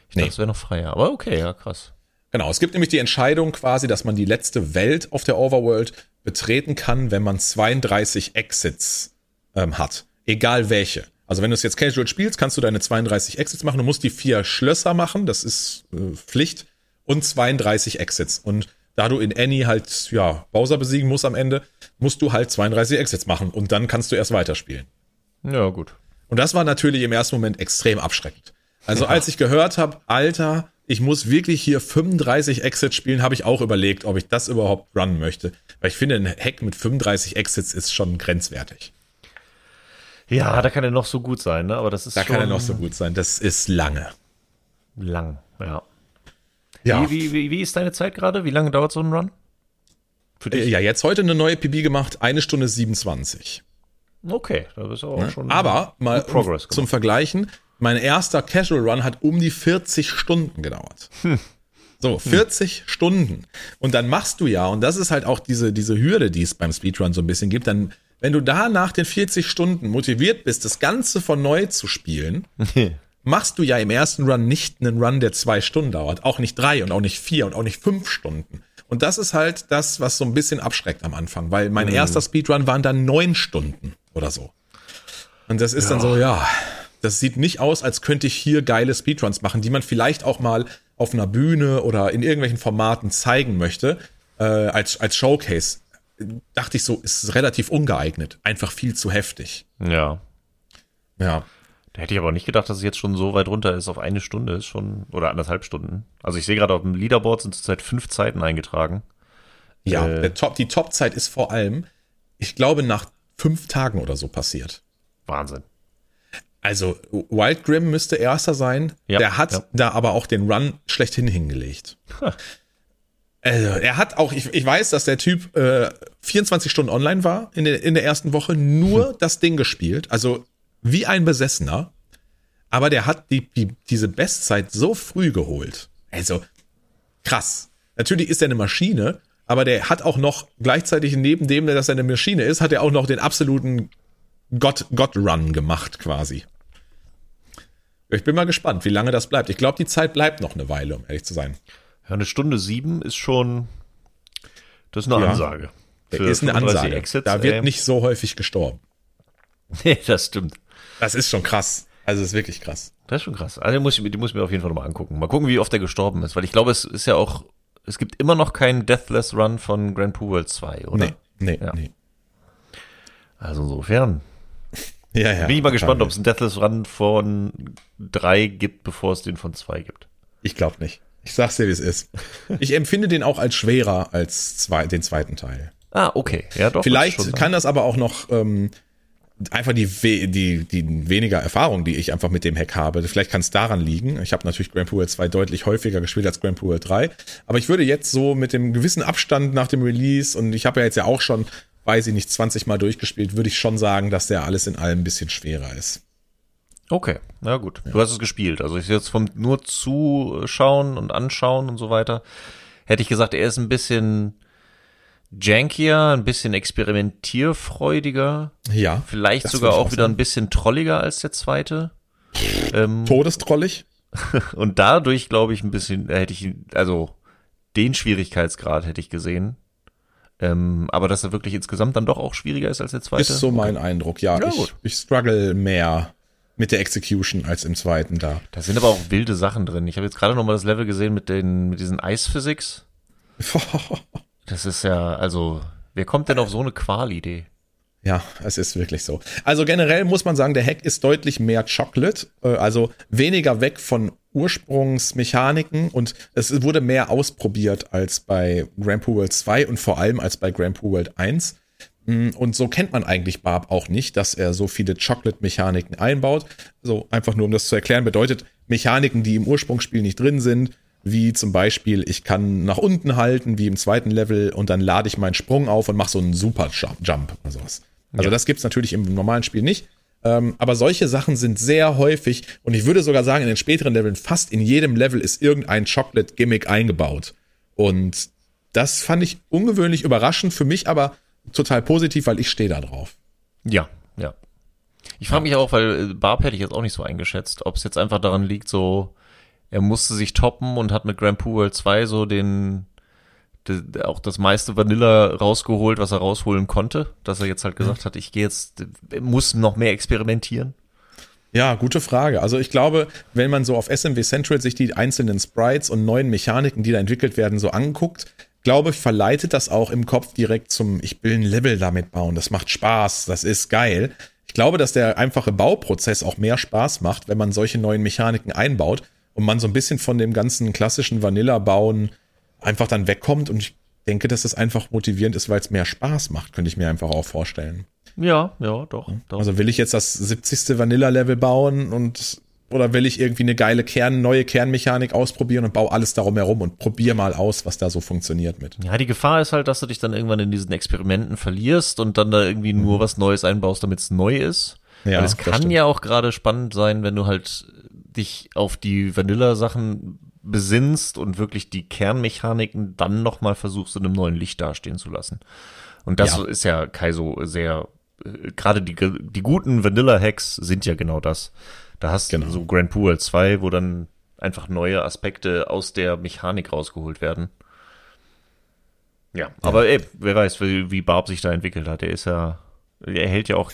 ich nee. dachte, es wäre noch freier. Aber okay, ja, krass. Genau, es gibt nämlich die Entscheidung quasi, dass man die letzte Welt auf der Overworld betreten kann, wenn man 32 Exits ähm, hat. Egal welche. Also wenn du es jetzt casual spielst, kannst du deine 32 Exits machen. Du musst die vier Schlösser machen, das ist äh, Pflicht. Und 32 Exits. Und da du in Annie halt, ja, Bowser besiegen musst am Ende, musst du halt 32 Exits machen und dann kannst du erst weiterspielen. Ja, gut. Und das war natürlich im ersten Moment extrem abschreckend. Also ja. als ich gehört habe, Alter, ich muss wirklich hier 35 Exits spielen, habe ich auch überlegt, ob ich das überhaupt runnen möchte. Weil ich finde, ein Hack mit 35 Exits ist schon grenzwertig. Ja, da kann er noch so gut sein, ne? Aber das ist Da kann er noch so gut sein. Das ist lange. Lang, ja. Ja. Wie, wie, wie, ist deine Zeit gerade? Wie lange dauert so ein Run? Für dich? Ja, jetzt heute eine neue PB gemacht, eine Stunde 27. Okay, da bist du auch ne? schon. Aber mal um, zum Vergleichen, mein erster Casual Run hat um die 40 Stunden gedauert. Hm. So, 40 hm. Stunden. Und dann machst du ja, und das ist halt auch diese, diese Hürde, die es beim Speedrun so ein bisschen gibt, dann, wenn du da nach den 40 Stunden motiviert bist, das Ganze von neu zu spielen, machst du ja im ersten Run nicht einen Run, der zwei Stunden dauert. Auch nicht drei und auch nicht vier und auch nicht fünf Stunden. Und das ist halt das, was so ein bisschen abschreckt am Anfang, weil mein mhm. erster Speedrun waren dann neun Stunden oder so. Und das ist ja. dann so, ja, das sieht nicht aus, als könnte ich hier geile Speedruns machen, die man vielleicht auch mal auf einer Bühne oder in irgendwelchen Formaten zeigen möchte, äh, als, als Showcase. dachte ich so, ist relativ ungeeignet. Einfach viel zu heftig. Ja. Ja. Hätte ich aber nicht gedacht, dass es jetzt schon so weit runter ist auf eine Stunde, ist schon, oder anderthalb Stunden. Also ich sehe gerade auf dem Leaderboard sind zurzeit fünf Zeiten eingetragen. Ja, Äh. der Top, die Topzeit ist vor allem, ich glaube, nach fünf Tagen oder so passiert. Wahnsinn. Also Wild Grim müsste erster sein. Ja, der hat ja. da aber auch den Run schlechthin hingelegt. Also er hat auch, ich, ich weiß, dass der Typ äh, 24 Stunden online war in der, in der ersten Woche, nur das Ding gespielt, also wie ein Besessener. Aber der hat die, die, diese Bestzeit so früh geholt. Also krass. Natürlich ist er eine Maschine, aber der hat auch noch gleichzeitig neben dem, dass er eine Maschine ist, hat er auch noch den absoluten Gott-Run gemacht quasi. Ich bin mal gespannt, wie lange das bleibt. Ich glaube, die Zeit bleibt noch eine Weile, um ehrlich zu sein. Ja, eine Stunde sieben ist schon, das ist eine Ja. Ansage. Das ist eine 35 Ansage. Exits, da wird ey. nicht so häufig gestorben. Nee, das stimmt. Das ist schon krass. Also, das ist wirklich krass. Das ist schon krass. Also, den muss ich, mir- den muss ich mir auf jeden Fall nochmal angucken. Mal gucken, wie oft er gestorben ist, weil ich glaube, es ist ja auch, es gibt immer noch keinen Deathless Run von Grand Pooh World 2, oder? Nee, nee, Ja. nee. Also insofern. Ja, ja. Bin ich mal gespannt, ob es einen Deathless Run von drei gibt, bevor es den von zwei gibt. Ich glaube nicht. Ich sag's dir, wie es ist. Ich empfinde den auch als schwerer als zwei, den zweiten Teil. Ah, okay. Ja, doch. Vielleicht kann das aber auch noch ähm, einfach die, die, die weniger Erfahrung, die ich einfach mit dem Hack habe. Vielleicht kann es daran liegen. Ich habe natürlich Grand World 2 deutlich häufiger gespielt als Grand World 3. Aber ich würde jetzt so mit dem gewissen Abstand nach dem Release und ich habe ja jetzt ja auch schon, weiß ich nicht, 20 Mal durchgespielt, würde ich schon sagen, dass der alles in allem ein bisschen schwerer ist. Okay, na gut. Du hast es gespielt. Also ich jetzt vom nur zuschauen und anschauen und so weiter, hätte ich gesagt, er ist ein bisschen jankier, ein bisschen experimentierfreudiger, Ja. vielleicht sogar ich auch wieder ein bisschen trolliger als der zweite. Ähm, Todestrollig. und dadurch, glaube ich, ein bisschen, äh, hätte ich, also den Schwierigkeitsgrad hätte ich gesehen. Ähm, aber dass er wirklich insgesamt dann doch auch schwieriger ist als der zweite. Ist so mein Eindruck, ja. Ja, ich, ich struggle mehr mit der Execution als im zweiten da. Da sind aber auch wilde Sachen drin. Ich habe jetzt gerade noch mal das Level gesehen mit den mit diesen Eisphysics. Das ist ja, also, wer kommt denn auf so eine Qual-Idee? Ja, es ist wirklich so. Also generell muss man sagen, der Hack ist deutlich mehr Chocolate, äh, also weniger weg von Ursprungsmechaniken und es wurde mehr ausprobiert als bei Grand World 2 und vor allem als bei Grand World 1. Mm, Und so kennt man eigentlich Barb auch nicht, dass er so viele Chocolate-Mechaniken einbaut. So einfach nur, um das zu erklären, bedeutet Mechaniken, die im Ursprungsspiel nicht drin sind, wie zum Beispiel, ich kann nach unten halten, wie im zweiten Level, und dann lade ich meinen Sprung auf und mache so einen Super-Jump oder sowas. Also das gibt's natürlich im normalen Spiel nicht. Ähm, aber solche Sachen sind sehr häufig und ich würde sogar sagen, in den späteren Leveln, fast in jedem Level ist irgendein Chocolate-Gimmick eingebaut. Und das fand ich ungewöhnlich überraschend, für mich aber total positiv, weil ich stehe da drauf. Ja, ja. Ich frage mich auch, weil äh, Barb hätte ich jetzt auch nicht so eingeschätzt, ob es jetzt einfach daran liegt, so, er musste sich toppen und hat mit Grand Pooh World 2 so den, de, auch das meiste Vanilla rausgeholt, was er rausholen konnte, dass er jetzt halt gesagt hat, ich gehe jetzt, muss noch mehr experimentieren. Ja, gute Frage. Also ich glaube, wenn man so auf SMW Central sich die einzelnen Sprites und neuen Mechaniken, die da entwickelt werden, so anguckt, glaube ich, verleitet das auch im Kopf direkt zum, ich will ein Level damit bauen, das macht Spaß, das ist geil. Ich glaube, dass der einfache Bauprozess auch mehr Spaß macht, wenn man solche neuen Mechaniken einbaut und man so ein bisschen von dem ganzen klassischen Vanilla-Bauen einfach dann wegkommt und ich denke, dass das einfach motivierend ist, weil es mehr Spaß macht, könnte ich mir einfach auch vorstellen. Ja, ja, doch. doch. Also will ich jetzt das 70. Vanilla-Level bauen und oder will ich irgendwie eine geile Kern, neue Kernmechanik ausprobieren und baue alles darum herum und probiere mal aus, was da so funktioniert mit. Ja, die Gefahr ist halt, dass du dich dann irgendwann in diesen Experimenten verlierst und dann da irgendwie nur was Neues einbaust, damit es neu ist. Mhm. Ja, Weil es kann ja auch gerade spannend sein, wenn du halt dich auf die Vanilla-Sachen besinnst und wirklich die Kernmechaniken dann nochmal versuchst, in einem neuen Licht dastehen zu lassen. Und das Ja. ist ja Kaizo sehr, äh, gerade die, die guten Vanilla-Hacks sind ja genau das. Da hast Genau. du so Grand World 2, wo dann einfach neue Aspekte aus der Mechanik rausgeholt werden. Ja, aber ey, wer weiß, wie, wie Barb sich da entwickelt hat. Er ist ja, er hält ja auch,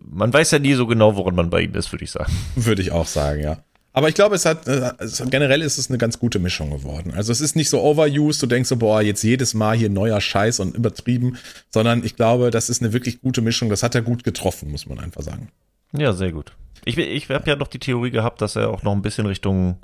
man weiß ja nie so genau, woran man bei ihm ist, würde ich sagen. Würde ich auch sagen, ja. Aber ich glaube, es hat, äh, es, generell ist es eine ganz gute Mischung geworden. Also es ist nicht so overused, du denkst so, boah, jetzt jedes Mal hier neuer Scheiß und übertrieben, sondern ich glaube, das ist eine wirklich gute Mischung. Das hat er gut getroffen, muss man einfach sagen. Ja, sehr gut. Ich, ich habe ja noch die Theorie gehabt, dass er auch noch ein bisschen Richtung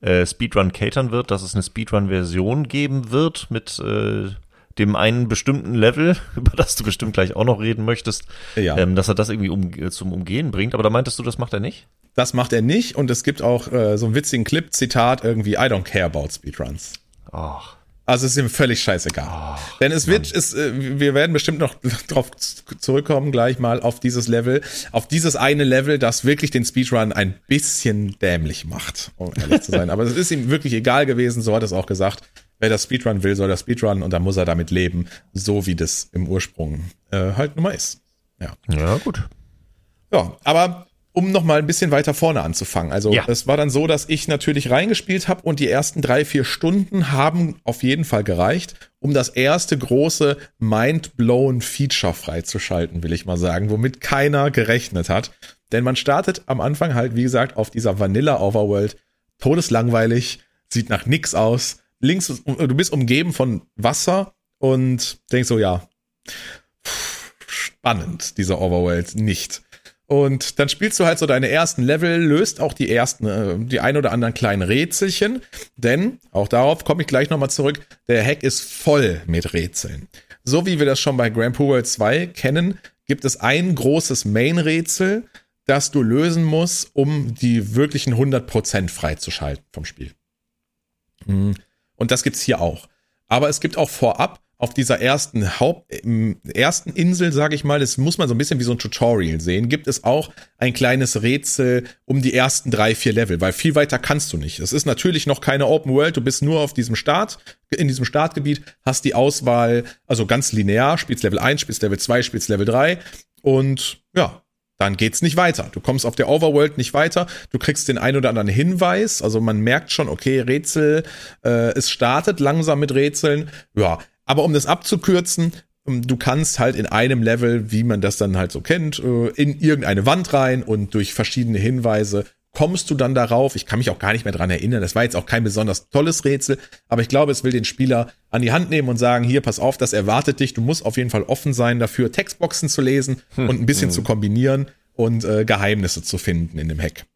äh, Speedrun catern wird, dass es eine Speedrun-Version geben wird mit äh, dem einen bestimmten Level, über das du bestimmt gleich auch noch reden möchtest, ja. ähm, dass er das irgendwie um, äh, zum Umgehen bringt. Aber da meintest du, das macht er nicht? Das macht er nicht und es gibt auch äh, so einen witzigen Clip, Zitat irgendwie, I don't care about Speedruns. Ach. Also es ist ihm völlig scheißegal. Oh, Denn es wird, es, äh, wir werden bestimmt noch drauf zurückkommen, gleich mal auf dieses Level, auf dieses eine Level, das wirklich den Speedrun ein bisschen dämlich macht, um ehrlich zu sein. Aber es ist ihm wirklich egal gewesen, so hat er es auch gesagt. Wer das Speedrun will, soll das Speedrun und dann muss er damit leben, so wie das im Ursprung äh, halt nun mal ist. Ja. Ja, gut. Ja, aber um noch mal ein bisschen weiter vorne anzufangen. Also ja. es war dann so, dass ich natürlich reingespielt habe und die ersten drei, vier Stunden haben auf jeden Fall gereicht, um das erste große mind-blown Feature freizuschalten, will ich mal sagen, womit keiner gerechnet hat. Denn man startet am Anfang halt, wie gesagt, auf dieser Vanilla Overworld, todeslangweilig, sieht nach nix aus. Links, du bist umgeben von Wasser und denkst so, ja, spannend, diese Overworld nicht. Und dann spielst du halt so deine ersten Level, löst auch die ersten, äh, die ein oder anderen kleinen Rätselchen, denn, auch darauf komme ich gleich nochmal zurück, der Hack ist voll mit Rätseln. So wie wir das schon bei Grand Prix World 2 kennen, gibt es ein großes Main-Rätsel, das du lösen musst, um die wirklichen 100% freizuschalten vom Spiel. Mhm. Und das gibt's hier auch. Aber es gibt auch vorab auf dieser ersten Haupt ersten Insel, sage ich mal, das muss man so ein bisschen wie so ein Tutorial sehen, gibt es auch ein kleines Rätsel um die ersten drei, vier Level, weil viel weiter kannst du nicht. Es ist natürlich noch keine Open World, du bist nur auf diesem Start, in diesem Startgebiet, hast die Auswahl, also ganz linear, spielst Level 1, spielst Level 2, spielst Level 3 und ja, dann geht's nicht weiter. Du kommst auf der Overworld nicht weiter. Du kriegst den ein oder anderen Hinweis. Also man merkt schon, okay, Rätsel, äh, es startet langsam mit Rätseln. Ja, aber um das abzukürzen, ähm, du kannst halt in einem Level, wie man das dann halt so kennt, äh, in irgendeine Wand rein und durch verschiedene Hinweise kommst du dann darauf. Ich kann mich auch gar nicht mehr dran erinnern. Das war jetzt auch kein besonders tolles Rätsel, aber ich glaube, es will den Spieler an die Hand nehmen und sagen, hier, pass auf, das erwartet dich. Du musst auf jeden Fall offen sein dafür, Textboxen zu lesen hm. und ein bisschen hm. zu kombinieren und äh, Geheimnisse zu finden in dem Hack.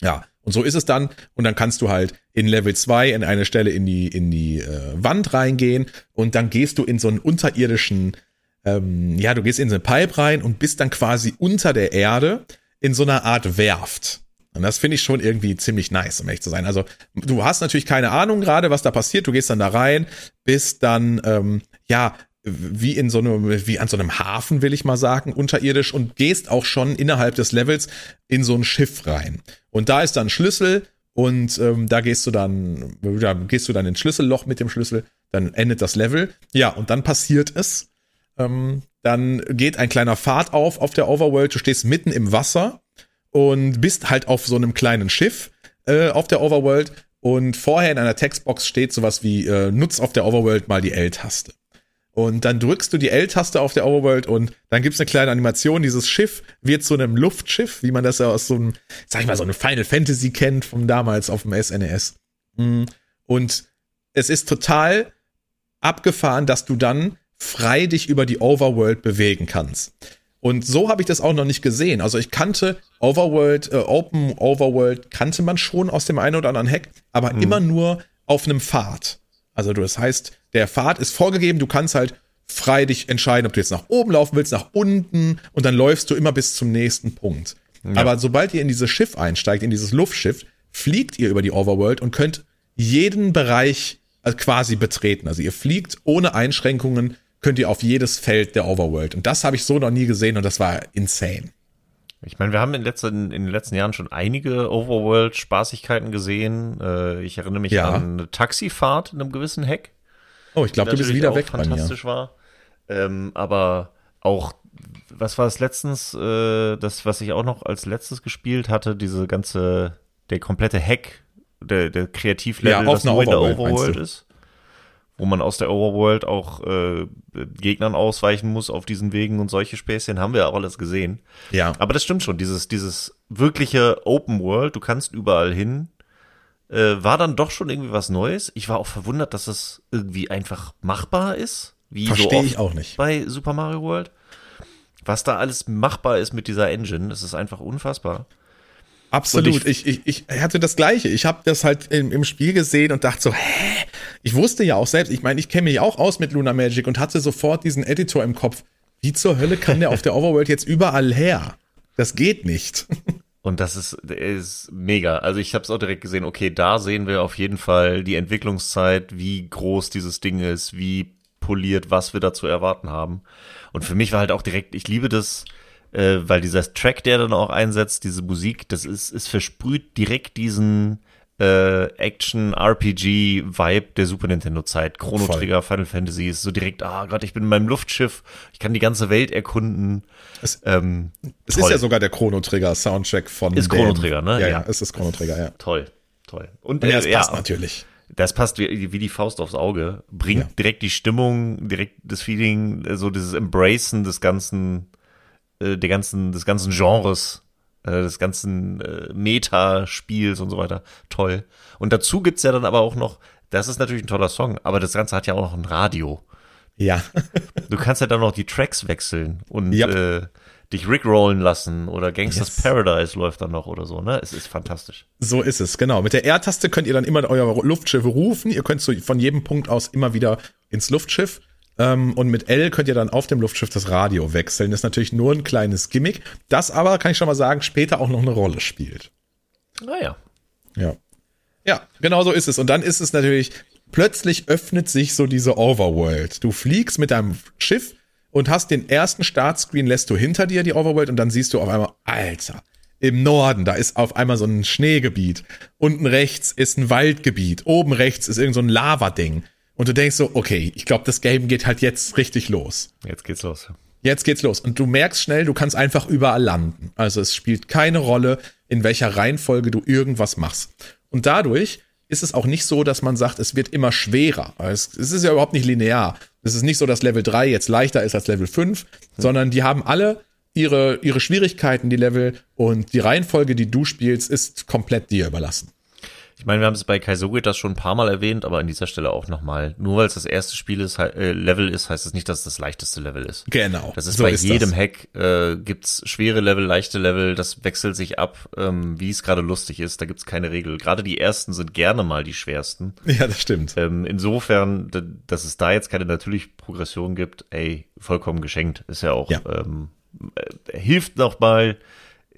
Ja, und so ist es dann. Und dann kannst du halt in Level 2 in eine Stelle in die, in die äh, Wand reingehen und dann gehst du in so einen unterirdischen, ähm, ja, du gehst in so eine Pipe rein und bist dann quasi unter der Erde in so einer Art Werft. Und das finde ich schon irgendwie ziemlich nice, um ehrlich zu sein. Also du hast natürlich keine Ahnung gerade, was da passiert. Du gehst dann da rein, bist dann, ähm, ja, wie in so einem, wie an so einem Hafen, will ich mal sagen, unterirdisch und gehst auch schon innerhalb des Levels in so ein Schiff rein. Und da ist dann Schlüssel und ähm, da gehst du dann, da gehst du dann ins Schlüsselloch mit dem Schlüssel, dann endet das Level. Ja, und dann passiert es. Ähm, dann geht ein kleiner Pfad auf auf der Overworld. Du stehst mitten im Wasser und bist halt auf so einem kleinen Schiff äh, auf der Overworld. Und vorher in einer Textbox steht sowas wie, äh, nutz auf der Overworld mal die L-Taste. Und dann drückst du die L-Taste auf der Overworld und dann gibt's eine kleine Animation. Dieses Schiff wird zu einem Luftschiff, wie man das ja aus so einem, sag ich mal, so einem Final Fantasy kennt, von damals auf dem SNES. E mm. Und es ist total abgefahren, dass du dann frei dich über die Overworld bewegen kannst. Und so habe ich das auch noch nicht gesehen. Also ich kannte Overworld, äh, Open Overworld kannte man schon aus dem einen oder anderen Hack, aber hm. immer nur auf einem Pfad. Also du, das heißt, der Pfad ist vorgegeben, du kannst halt frei dich entscheiden, ob du jetzt nach oben laufen willst, nach unten und dann läufst du immer bis zum nächsten Punkt. Ja. Aber sobald ihr in dieses Schiff einsteigt, in dieses Luftschiff, fliegt ihr über die Overworld und könnt jeden Bereich äh, quasi betreten. Also ihr fliegt ohne Einschränkungen, könnt ihr auf jedes Feld der Overworld. Und das habe ich so noch nie gesehen und das war insane. Ich meine, wir haben in, letzten, in den letzten Jahren schon einige Overworld-Spaßigkeiten gesehen. Äh, ich erinnere mich ja. an eine Taxifahrt in einem gewissen Heck. Oh, ich glaube, du bist wieder weg fantastisch war. Ähm, aber auch, was war es letztens, äh, das, was ich auch noch als letztes gespielt hatte, diese ganze, der komplette Hack, der, der Kreativlevel, ja, das nur in der Overworld ist. Wo man aus der Overworld auch äh, Gegnern ausweichen muss auf diesen Wegen und solche Späßchen, haben wir auch alles gesehen. Ja. Aber das stimmt schon, dieses, dieses wirkliche Open World, du kannst überall hin, äh, war dann doch schon irgendwie was Neues. Ich war auch verwundert, dass es irgendwie einfach machbar ist. Wie Verstehe so ich auch nicht. bei Super Mario World. Was da alles machbar ist mit dieser Engine, das ist einfach unfassbar. Absolut. Ich, ich, ich hatte das Gleiche. Ich habe das halt im, im Spiel gesehen und dachte so, hä? Ich wusste ja auch selbst, ich meine, ich kenne mich auch aus mit Luna Magic und hatte sofort diesen Editor im Kopf. Wie zur Hölle kann der auf der Overworld jetzt überall her? Das geht nicht. Und das ist, ist mega. Also ich habe es auch direkt gesehen, okay, da sehen wir auf jeden Fall die Entwicklungszeit, wie groß dieses Ding ist, wie poliert, was wir da zu erwarten haben. Und für mich war halt auch direkt, ich liebe das, äh, weil dieser Track, der dann auch einsetzt, diese Musik, das ist, ist versprüht direkt diesen äh, Action-RPG-Vibe der Super Nintendo-Zeit. Chrono. Trigger, Final Fantasy ist so direkt, ah Gott, ich bin in meinem Luftschiff, ich kann die ganze Welt erkunden. Es- ähm, Es ist ja sogar der Chrono Trigger Soundtrack von Ist Chrono Trigger, ne? Ja, ja, Ja. es ist Chrono Trigger, ja. toll, toll. Und, Und ja, äh, es passt natürlich. Das passt wie, wie die Faust aufs Auge. Bringt Ja. direkt die Stimmung, direkt das Feeling, so dieses Embracen des ganzen, äh, der ganzen, des ganzen Genres, äh, des ganzen äh, Meta-Spiels und so weiter. Toll. Und dazu gibt's ja dann aber auch noch, das ist natürlich ein toller Song, aber das Ganze hat ja auch noch ein Radio. Ja. Du kannst ja dann noch die Tracks wechseln und Yep. äh, dich rickrollen lassen oder Gangsters Yes. Paradise läuft dann noch oder so, ne? Es ist fantastisch. So ist es, genau. Mit der R-Taste könnt ihr dann immer euer Luftschiff rufen. Ihr könnt so von jedem Punkt aus immer wieder ins Luftschiff. Ähm, und mit L könnt ihr dann auf dem Luftschiff das Radio wechseln. Das ist natürlich nur ein kleines Gimmick. Das aber, kann ich schon mal sagen, später auch noch eine Rolle spielt. Naja. Ja. Ja, genau so ist es. Und dann ist es natürlich, plötzlich öffnet sich so diese Overworld. Du fliegst mit deinem Schiff und hast den ersten Startscreen, lässt du hinter dir die Overworld und dann siehst du auf einmal, Alter, im Norden, da ist auf einmal so ein Schneegebiet. Unten rechts ist ein Waldgebiet. Oben rechts ist irgend so ein Lavading. Und du denkst so, okay, ich glaube, das Game geht halt jetzt richtig los. Jetzt geht's los. Jetzt geht's los. Und du merkst schnell, du kannst einfach überall landen. Also es spielt keine Rolle, in welcher Reihenfolge du irgendwas machst. Und dadurch ist es auch nicht so, dass man sagt, es wird immer schwerer. Es, es ist ja überhaupt nicht linear. Es ist nicht so, dass Level 3 jetzt leichter ist als Level 5, sondern die haben alle ihre, ihre Schwierigkeiten, die Level, und die Reihenfolge, die du spielst, ist komplett dir überlassen. Ich meine, wir haben es bei Kaizoge das schon ein paar Mal erwähnt, aber an dieser Stelle auch nochmal. Nur weil es das erste Spiel ist, äh, Level ist, heißt es nicht, dass es das leichteste Level ist. Genau. Das ist so bei ist jedem das. Hack, äh, gibt's schwere Level, leichte Level, das wechselt sich ab, ähm, wie es gerade lustig ist, da gibt's keine Regel. Gerade die ersten sind gerne mal die schwersten. Ja, das stimmt. Ähm, insofern, dass es da jetzt keine natürliche Progression gibt, ey, vollkommen geschenkt. Ist ja auch, Ja. Ähm, äh, hilft nochmal,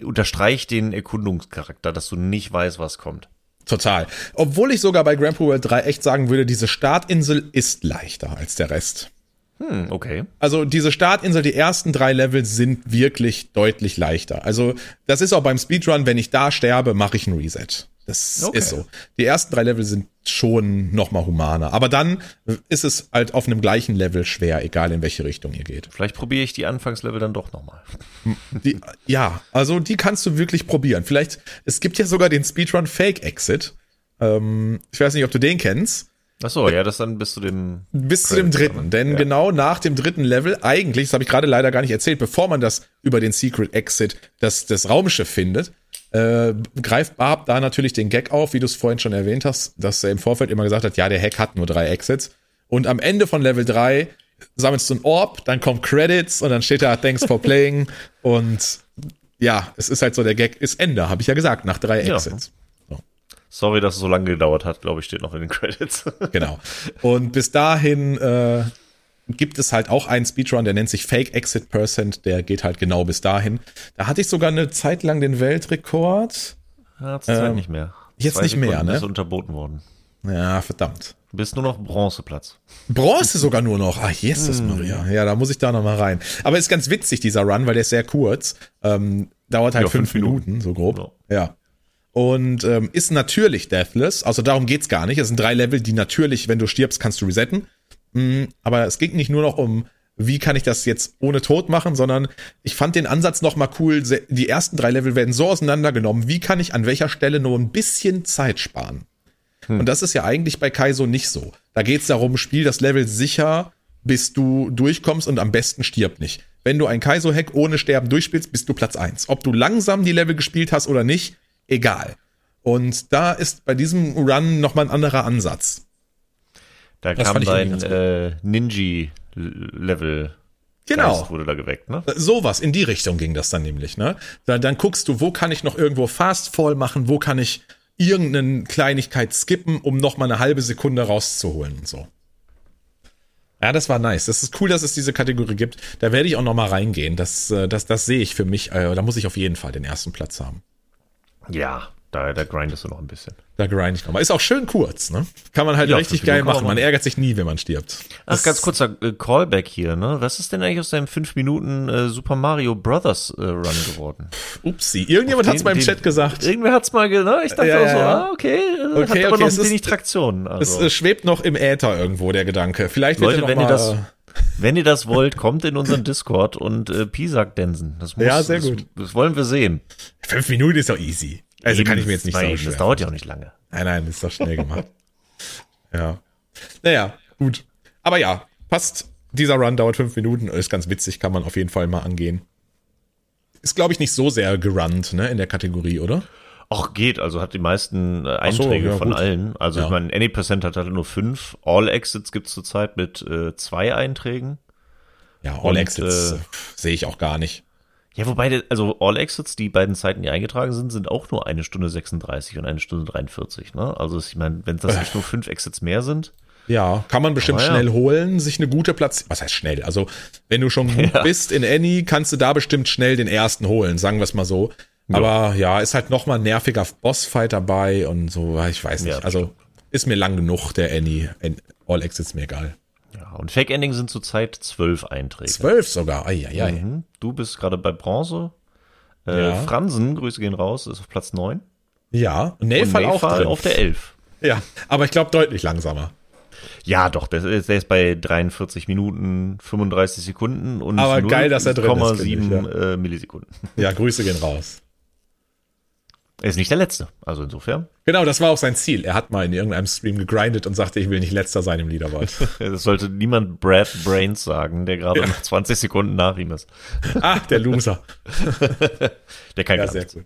unterstreicht den Erkundungscharakter, dass du nicht weißt, was kommt. Total. Obwohl ich sogar bei Grand Prix World 3 echt sagen würde, diese Startinsel ist leichter als der Rest. Hm, okay. Also diese Startinsel, die ersten drei Level sind wirklich deutlich leichter. Also das ist auch beim Speedrun, wenn ich da sterbe, mache ich ein Reset. Das Okay. ist so. Die ersten drei Level sind schon noch mal humaner. Aber dann ist es halt auf einem gleichen Level schwer, egal in welche Richtung ihr geht. Vielleicht probiere ich die Anfangslevel dann doch nochmal. Die, ja, also die kannst du wirklich probieren. Vielleicht, es gibt ja sogar den Speedrun Fake Exit. Ähm, ich weiß nicht, ob du den kennst. Ach so, ja, das dann bis zu dem. Bis zu dem dritten. Denn ja. genau nach dem dritten Level, eigentlich, das habe ich gerade leider gar nicht erzählt, bevor man das über den Secret Exit, das, das Raumschiff findet, äh, greift Barb da natürlich den Gag auf, wie du es vorhin schon erwähnt hast, dass er im Vorfeld immer gesagt hat, ja, der Hack hat nur drei Exits. Und am Ende von Level 3 sammelst du ein Orb, dann kommt Credits und dann steht da Thanks for playing und ja, es ist halt so, der Gag ist Ende, habe ich ja gesagt, nach drei Ja. Exits. Sorry, dass es so lange gedauert hat, glaube ich, steht noch in den Credits. Genau. Und bis dahin äh, gibt es halt auch einen Speedrun, der nennt sich Fake Exit Percent, der geht halt genau bis dahin. Da hatte ich sogar eine Zeit lang den Weltrekord. Ja, zur Zeit nicht mehr. Ähm, jetzt Zwei nicht mehr, Sekunden ne? Ist unterboten worden. Ja, verdammt. Du bist nur noch Bronzeplatz. Bronze sogar nur noch. Ah, Jesus Maria. Ja, da muss ich da noch mal rein. Aber ist ganz witzig, dieser Run, weil der ist sehr kurz. Ähm, dauert halt Ja, fünf, fünf Minuten, Minuten. so grob. Ja. Ja. Und ähm, ist natürlich deathless. Also darum geht's gar nicht. Es sind drei Level, die natürlich, wenn du stirbst, kannst du resetten. Mm, aber es ging nicht nur noch um, wie kann ich das jetzt ohne Tod machen, sondern ich fand den Ansatz noch mal cool. Die ersten drei Level werden so auseinandergenommen. Wie kann ich an welcher Stelle nur ein bisschen Zeit sparen? Und das ist ja eigentlich bei Kaizo nicht so. Da geht es darum, spiel das Level sicher, bis du durchkommst und am besten stirb nicht. Wenn du ein Kaizo-Hack ohne Sterben durchspielst, bist du Platz eins. Ob du langsam die Level gespielt hast oder nicht, egal. Und da ist bei diesem Run nochmal ein anderer Ansatz. Da Das kam dein äh, Ninja-Level. Genau. Geist wurde da geweckt, ne? Sowas, in die Richtung ging das dann nämlich, ne? Da, dann guckst du, wo kann ich noch irgendwo Fast Fall machen, wo kann ich irgendeine Kleinigkeit skippen, um noch mal eine halbe Sekunde rauszuholen und so. Ja, das war nice. Das ist cool, dass es diese Kategorie gibt. Da werde ich auch noch mal reingehen. Das, äh, das, das sehe ich für mich. Äh, da muss ich auf jeden Fall den ersten Platz haben. Ja, da, da grindest du noch ein bisschen. Da grind ich noch mal. Ist auch schön kurz, ne? Kann man halt Ja, richtig geil machen. man ärgert sich nie, wenn man stirbt. Ach, Das- ganz kurzer äh, Callback hier, ne? Was ist denn eigentlich aus deinem 5 Minuten äh, Super Mario Brothers äh, Run geworden? Upsi. Irgendjemand hat es beim den- Chat gesagt. Irgendwer hat's mal, ge- ne? Ich dachte Ja, auch so, ja. ah, okay, äh, Okay, hat aber okay, noch es ein ist- wenig Traktion. Es Also. äh, schwebt noch im Äther irgendwo, der Gedanke. Vielleicht wird Leute, er noch wenn mal, ihr das, wenn ihr das wollt, kommt in unseren Discord und äh, Pisak Densen. Das muss, Ja, sehr das, gut. Das wollen wir sehen. Fünf Minuten ist doch easy. Also kann ich mir jetzt nicht so schwer. Das dauert ja auch nicht lange. Nein, nein, ist doch schnell gemacht. ja. Naja, gut. Aber ja, passt. Dieser Run dauert fünf Minuten, ist ganz witzig, kann man auf jeden Fall mal angehen. Ist, glaube ich, nicht so sehr gerunnt, ne, in der Kategorie, oder? Ach, geht. Also hat die meisten äh, so, Einträge ja, von gut. allen. Also Ja. ich meine, Any% hat halt nur fünf. All Exits gibt's zurzeit mit äh, zwei Einträgen. Ja, All Und, Exits äh, sehe ich auch gar nicht. Ja, wobei, also All Exits, die beiden Zeiten, die eingetragen sind, sind auch nur eine Stunde 36 und eine Stunde 43. Ne? Also ich meine, wenn das nicht nur fünf Exits mehr sind, Ja, kann man bestimmt Aber ja. schnell holen, sich eine gute Platz. Was heißt schnell? Also, wenn du schon gut Ja. bist in Any, kannst du da bestimmt schnell den ersten holen, sagen wir es mal so. Aber ja, ist halt noch mal ein nerviger Bossfight dabei und so, ich weiß nicht. Ja, also, ist mir lang genug, der Any. All Exits mir egal. Ja, und Fake Ending sind zurzeit zwölf Einträge. Zwölf sogar. Eieiei. Mhm. Du bist gerade bei Bronze. Äh, Ja. Fransen, Grüße gehen raus, ist auf Platz 9. Ja, und auch drin. auf der 11. ja, aber ich glaube deutlich langsamer. Ja, doch, der ist, der ist bei 43 Minuten 35 Sekunden und Aber geil, dass er drin ist, 0,7 finde ich, äh, Millisekunden. Ja, Grüße gehen raus. Er ist nicht der Letzte, also insofern. Genau, das war auch sein Ziel. Er hat mal in irgendeinem Stream gegrindet und sagte, ich will nicht letzter sein im Leaderboard. Das sollte niemand Brad Brains sagen, der gerade Ja. noch 20 Sekunden nach ihm ist. ah, der Loser. Der kann Ja, gar sehr cool.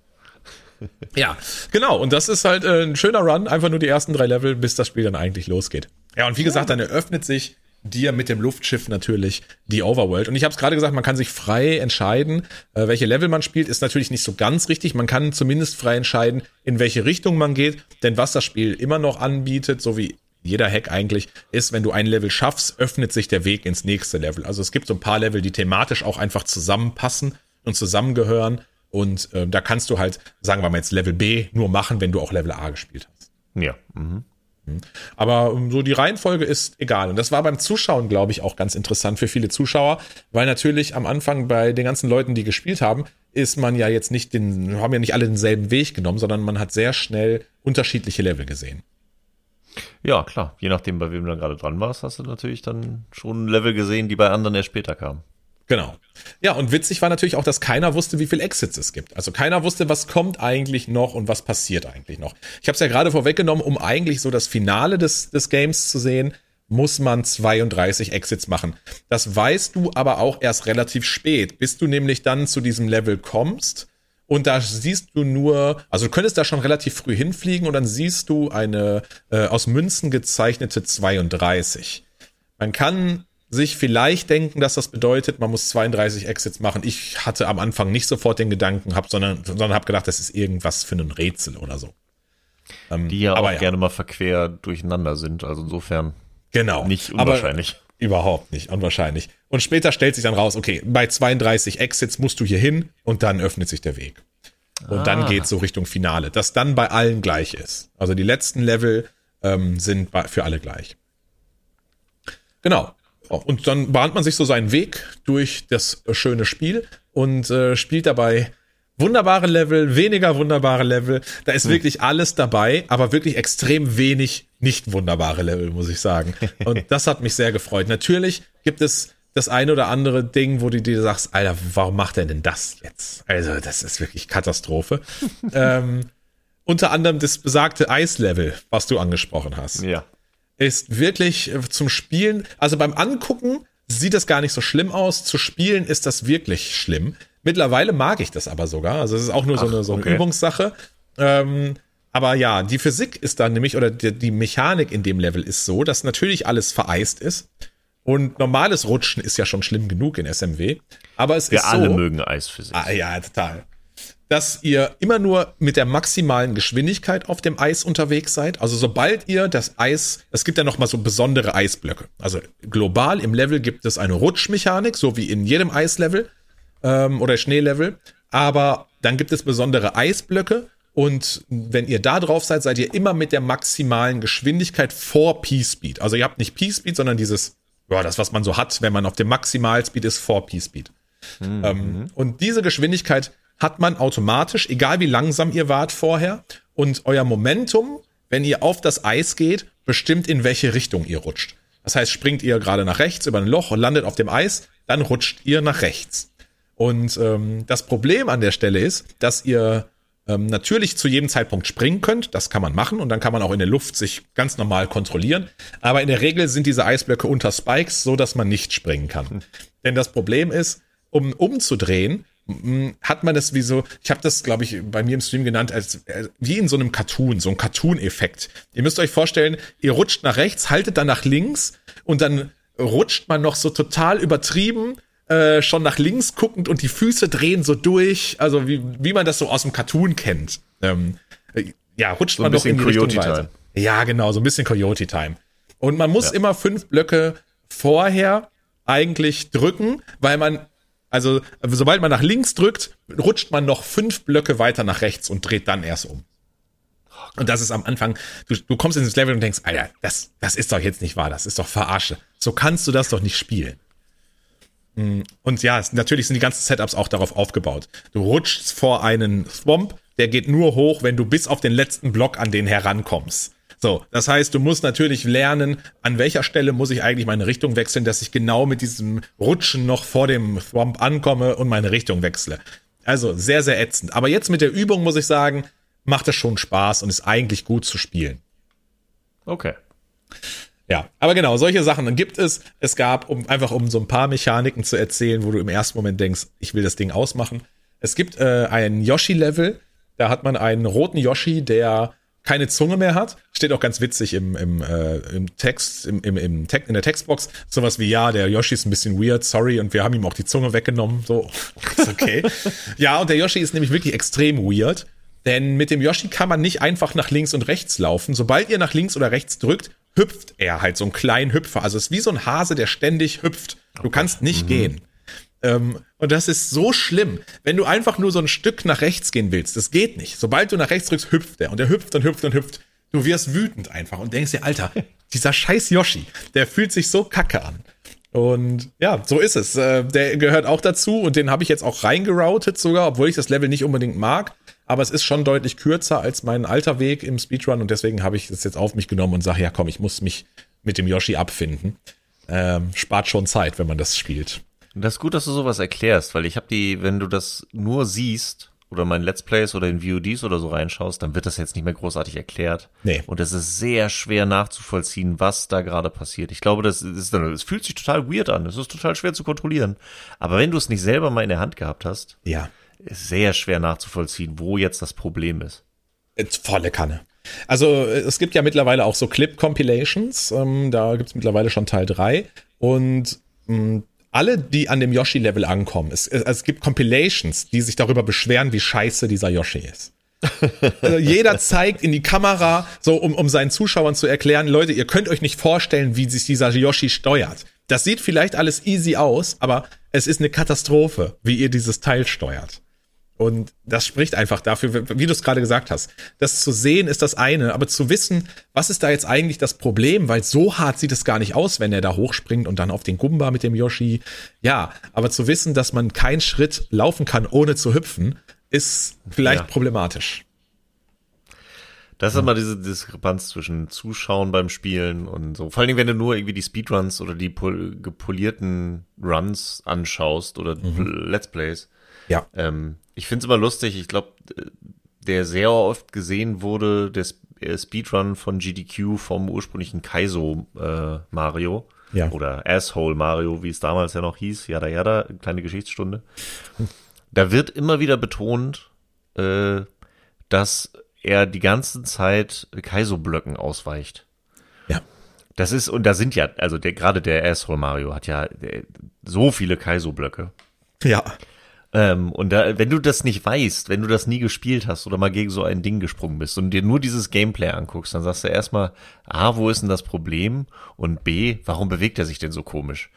Ja, genau. Und das ist halt äh, ein schöner Run. Einfach nur die ersten drei Level, bis das Spiel dann eigentlich losgeht. Ja, und wie gesagt, dann eröffnet sich dir mit dem Luftschiff natürlich die Overworld. Und ich habe es gerade gesagt, man kann sich frei entscheiden, äh, welche Level man spielt. Ist natürlich nicht so ganz richtig. Man kann zumindest frei entscheiden, in welche Richtung man geht. Denn was das Spiel immer noch anbietet, so wie jeder Hack eigentlich, ist, wenn du ein Level schaffst, öffnet sich der Weg ins nächste Level. Also es gibt so ein paar Level, die thematisch auch einfach zusammenpassen und zusammengehören. Und äh, da kannst du halt, sagen wir mal jetzt Level B, nur machen, wenn du auch Level A gespielt hast. Ja. Mhm. Aber ähm, so die Reihenfolge ist egal. Und das war beim Zuschauen, glaube ich, auch ganz interessant für viele Zuschauer, weil natürlich am Anfang bei den ganzen Leuten, die gespielt haben, ist man ja jetzt nicht den, haben ja nicht alle denselben Weg genommen, sondern man hat sehr schnell unterschiedliche Level gesehen. Ja, klar. Je nachdem, bei wem du dann gerade dran warst, hast du natürlich dann schon Level gesehen, die bei anderen erst später kamen. Genau. Ja, und witzig war natürlich auch, dass keiner wusste, wie viel Exits es gibt. Also keiner wusste, was kommt eigentlich noch und was passiert eigentlich noch. Ich habe es ja gerade vorweggenommen, um eigentlich so das Finale des, des Games zu sehen, muss man 32 Exits machen. Das weißt du aber auch erst relativ spät, bis du nämlich dann zu diesem Level kommst. Und da siehst du nur, also du könntest da schon relativ früh hinfliegen und dann siehst du eine äh, aus Münzen gezeichnete 32. Man kann sich vielleicht denken, dass das bedeutet, man muss 32 Exits machen. Ich hatte am Anfang nicht sofort den Gedanken, hab, sondern, sondern habe gedacht, das ist irgendwas für ein Rätsel oder so. Ähm, Die ja aber auch gerne mal verquer durcheinander sind. Also insofern genau. nicht Aber unwahrscheinlich. Überhaupt nicht, unwahrscheinlich. Und später stellt sich dann raus, okay, bei 32 Exits musst du hier hin und dann öffnet sich der Weg. Und dann Ah. geht's so Richtung Finale, das dann bei allen gleich ist. Also die letzten Level ähm, sind bei, für alle gleich. Genau. Und dann bahnt man sich so seinen Weg durch das schöne Spiel und äh, spielt dabei wunderbare Level, weniger wunderbare Level. Da ist wirklich alles dabei, aber wirklich extrem wenig nicht wunderbare Level, muss ich sagen. Und das hat mich sehr gefreut. Natürlich gibt es das eine oder andere Ding, wo du dir sagst, Alter, warum macht er denn das jetzt? Also, das ist wirklich Katastrophe. ähm, unter anderem das besagte Eislevel, was du angesprochen hast. Ja. Ist wirklich äh, zum Spielen, also beim Angucken sieht das gar nicht so schlimm aus. Zu spielen ist das wirklich schlimm. Mittlerweile mag ich das aber sogar. Also es ist auch nur so Ach, eine, so eine okay. Übungssache. Ähm, aber ja, die Physik ist dann nämlich, oder die, die Mechanik in dem Level ist so, dass natürlich alles vereist ist. Und normales Rutschen ist ja schon schlimm genug in SMW. Aber es Wir ist alle so, mögen Eisphysik. Ah, ja, total. Dass ihr immer nur mit der maximalen Geschwindigkeit auf dem Eis unterwegs seid. Also sobald ihr das Eis, es gibt ja noch mal so besondere Eisblöcke. Also global im Level gibt es eine Rutschmechanik, so wie in jedem Eislevel ähm, oder Schneelevel. Aber dann gibt es besondere Eisblöcke. Und wenn ihr da drauf seid, seid ihr immer mit der maximalen Geschwindigkeit vor P-Speed. Also ihr habt nicht P-Speed, sondern dieses, ja, das, was man so hat, wenn man auf dem Maximalspeed ist, vor P-Speed. Ähm, und diese Geschwindigkeit hat man automatisch, egal wie langsam ihr wart vorher. Und euer Momentum, wenn ihr auf das Eis geht, bestimmt in welche Richtung ihr rutscht. Das heißt, springt ihr gerade nach rechts über ein Loch und landet auf dem Eis, dann rutscht ihr nach rechts. Und ähm, das Problem an der Stelle ist, dass ihr ähm, natürlich zu jedem Zeitpunkt springen könnt. Das kann man machen und dann kann man auch in der Luft sich ganz normal kontrollieren. Aber in der Regel sind diese Eisblöcke unter Spikes, so dass man nicht springen kann. Denn das Problem ist, um umzudrehen, hat man es wie so, ich habe das, glaube ich, bei mir im Stream genannt, als äh, wie in so einem Cartoon, so ein Cartoon-Effekt. Ihr müsst euch vorstellen, ihr rutscht nach rechts, haltet dann nach links und dann rutscht man noch so total übertrieben äh, schon nach links guckend und die Füße drehen so durch, also wie, wie man das so aus dem Cartoon kennt. Ähm, äh, ja, rutscht So ein man doch in die Richtung Coyote weiter. Ja, genau, so ein bisschen Coyote Time. Und man muss immer fünf Blöcke vorher eigentlich drücken, weil man, also sobald man nach links drückt, rutscht man noch fünf Blöcke weiter nach rechts und dreht dann erst um. Und das ist am Anfang, du, du kommst ins Level und denkst, Alter, das, das ist doch jetzt nicht wahr, das ist doch Verarsche. So kannst du das doch nicht spielen. Und ja, es, natürlich sind die ganzen Setups auch darauf aufgebaut. Du rutschst vor einen Swamp, der geht nur hoch, wenn du bis auf den letzten Block an den herankommst. So, das heißt, du musst natürlich lernen, an welcher Stelle muss ich eigentlich meine Richtung wechseln, dass ich genau mit diesem Rutschen noch vor dem Swamp ankomme und meine Richtung wechsle. Also sehr, sehr ätzend. Aber jetzt mit der Übung muss ich sagen, macht es schon Spaß und ist eigentlich gut zu spielen. Okay. Ja, aber genau, solche Sachen gibt es. Es gab, um einfach um so ein paar Mechaniken zu erzählen, wo du im ersten Moment denkst, ich will das Ding ausmachen. Es gibt äh, ein Yoshi-Level, da hat man einen roten Yoshi, der keine Zunge mehr hat. Steht auch ganz witzig im, im, äh, im Text, im, im, im Text, in der Textbox. Sowas wie, ja, der Yoshi ist ein bisschen weird, sorry, und wir haben ihm auch die Zunge weggenommen. So, ist okay. ja, und der Yoshi ist nämlich wirklich extrem weird. Denn mit dem Yoshi kann man nicht einfach nach links und rechts laufen. Sobald ihr nach links oder rechts drückt, hüpft er halt so einen kleinen Hüpfer. Also es ist wie so ein Hase, der ständig hüpft. Du kannst nicht gehen. Ähm, und das ist so schlimm. Wenn du einfach nur so ein Stück nach rechts gehen willst, das geht nicht. Sobald du nach rechts drückst, hüpft er. Und er hüpft und hüpft und hüpft. Du wirst wütend einfach und denkst dir, Alter, dieser scheiß Yoshi, der fühlt sich so kacke an. Und ja, so ist es. Äh, Der gehört auch dazu und den habe ich jetzt auch reingeroutet sogar, obwohl ich das Level nicht unbedingt mag. Aber es ist schon deutlich kürzer als mein alter Weg im Speedrun und deswegen habe ich das jetzt auf mich genommen und sage, ja komm, ich muss mich mit dem Yoshi abfinden. Ähm, spart schon Zeit, wenn man das spielt. Das ist gut, dass du sowas erklärst, weil ich habe die, wenn du das nur siehst oder mein Let's Plays oder in VODs oder so reinschaust, dann wird das jetzt nicht mehr großartig erklärt. Nee. Und es ist sehr schwer nachzuvollziehen, was da gerade passiert. Ich glaube, das ist dann, es fühlt sich total weird an. Es ist total schwer zu kontrollieren. Aber wenn du es nicht selber mal in der Hand gehabt hast, Ja. ist sehr schwer nachzuvollziehen, wo jetzt das Problem ist. Volle Kanne. Also es gibt ja mittlerweile auch so Clip-Compilations. Ähm, da gibt es mittlerweile schon Teil 3. Und mh, alle, die an dem Yoshi-Level ankommen, es, es, gibt Compilations, die sich darüber beschweren, wie scheiße dieser Yoshi ist. Also jeder zeigt in die Kamera, so um, um seinen Zuschauern zu erklären, Leute, ihr könnt euch nicht vorstellen, wie sich dieser Yoshi steuert. Das sieht vielleicht alles easy aus, aber es ist eine Katastrophe, wie ihr dieses Teil steuert. Und das spricht einfach dafür, wie du es gerade gesagt hast. Das zu sehen ist das eine, aber zu wissen, was ist da jetzt eigentlich das Problem, weil so hart sieht es gar nicht aus, wenn er da hochspringt und dann auf den Gumba mit dem Yoshi. Ja, aber zu wissen, dass man keinen Schritt laufen kann, ohne zu hüpfen, ist vielleicht Ja. problematisch. Das ist immer diese Diskrepanz zwischen Zuschauen beim Spielen und so. Vor allen Dingen, wenn du nur irgendwie die Speedruns oder die pol gepolierten Runs anschaust oder Let's Plays. Ja. Ähm, ich finde es immer lustig. Ich glaube, der sehr oft gesehen wurde, der äh, Speedrun von GDQ vom ursprünglichen Kaizo äh, Mario. Ja. Oder Asshole Mario, wie es damals ja noch hieß. Yada yada, kleine Geschichtsstunde. Da wird immer wieder betont, äh, dass er die ganze Zeit Kaizo-Blöcken ausweicht. Ja. Das ist, und da sind ja, also der, gerade der Asshole Mario hat ja der, so viele Kaizo-Blöcke. Ja. Ähm, und da, wenn du das nicht weißt, wenn du das nie gespielt hast oder mal gegen so ein Ding gesprungen bist und dir nur dieses Gameplay anguckst, dann sagst du erstmal, A, wo ist denn das Problem? Und B, warum bewegt er sich denn so komisch?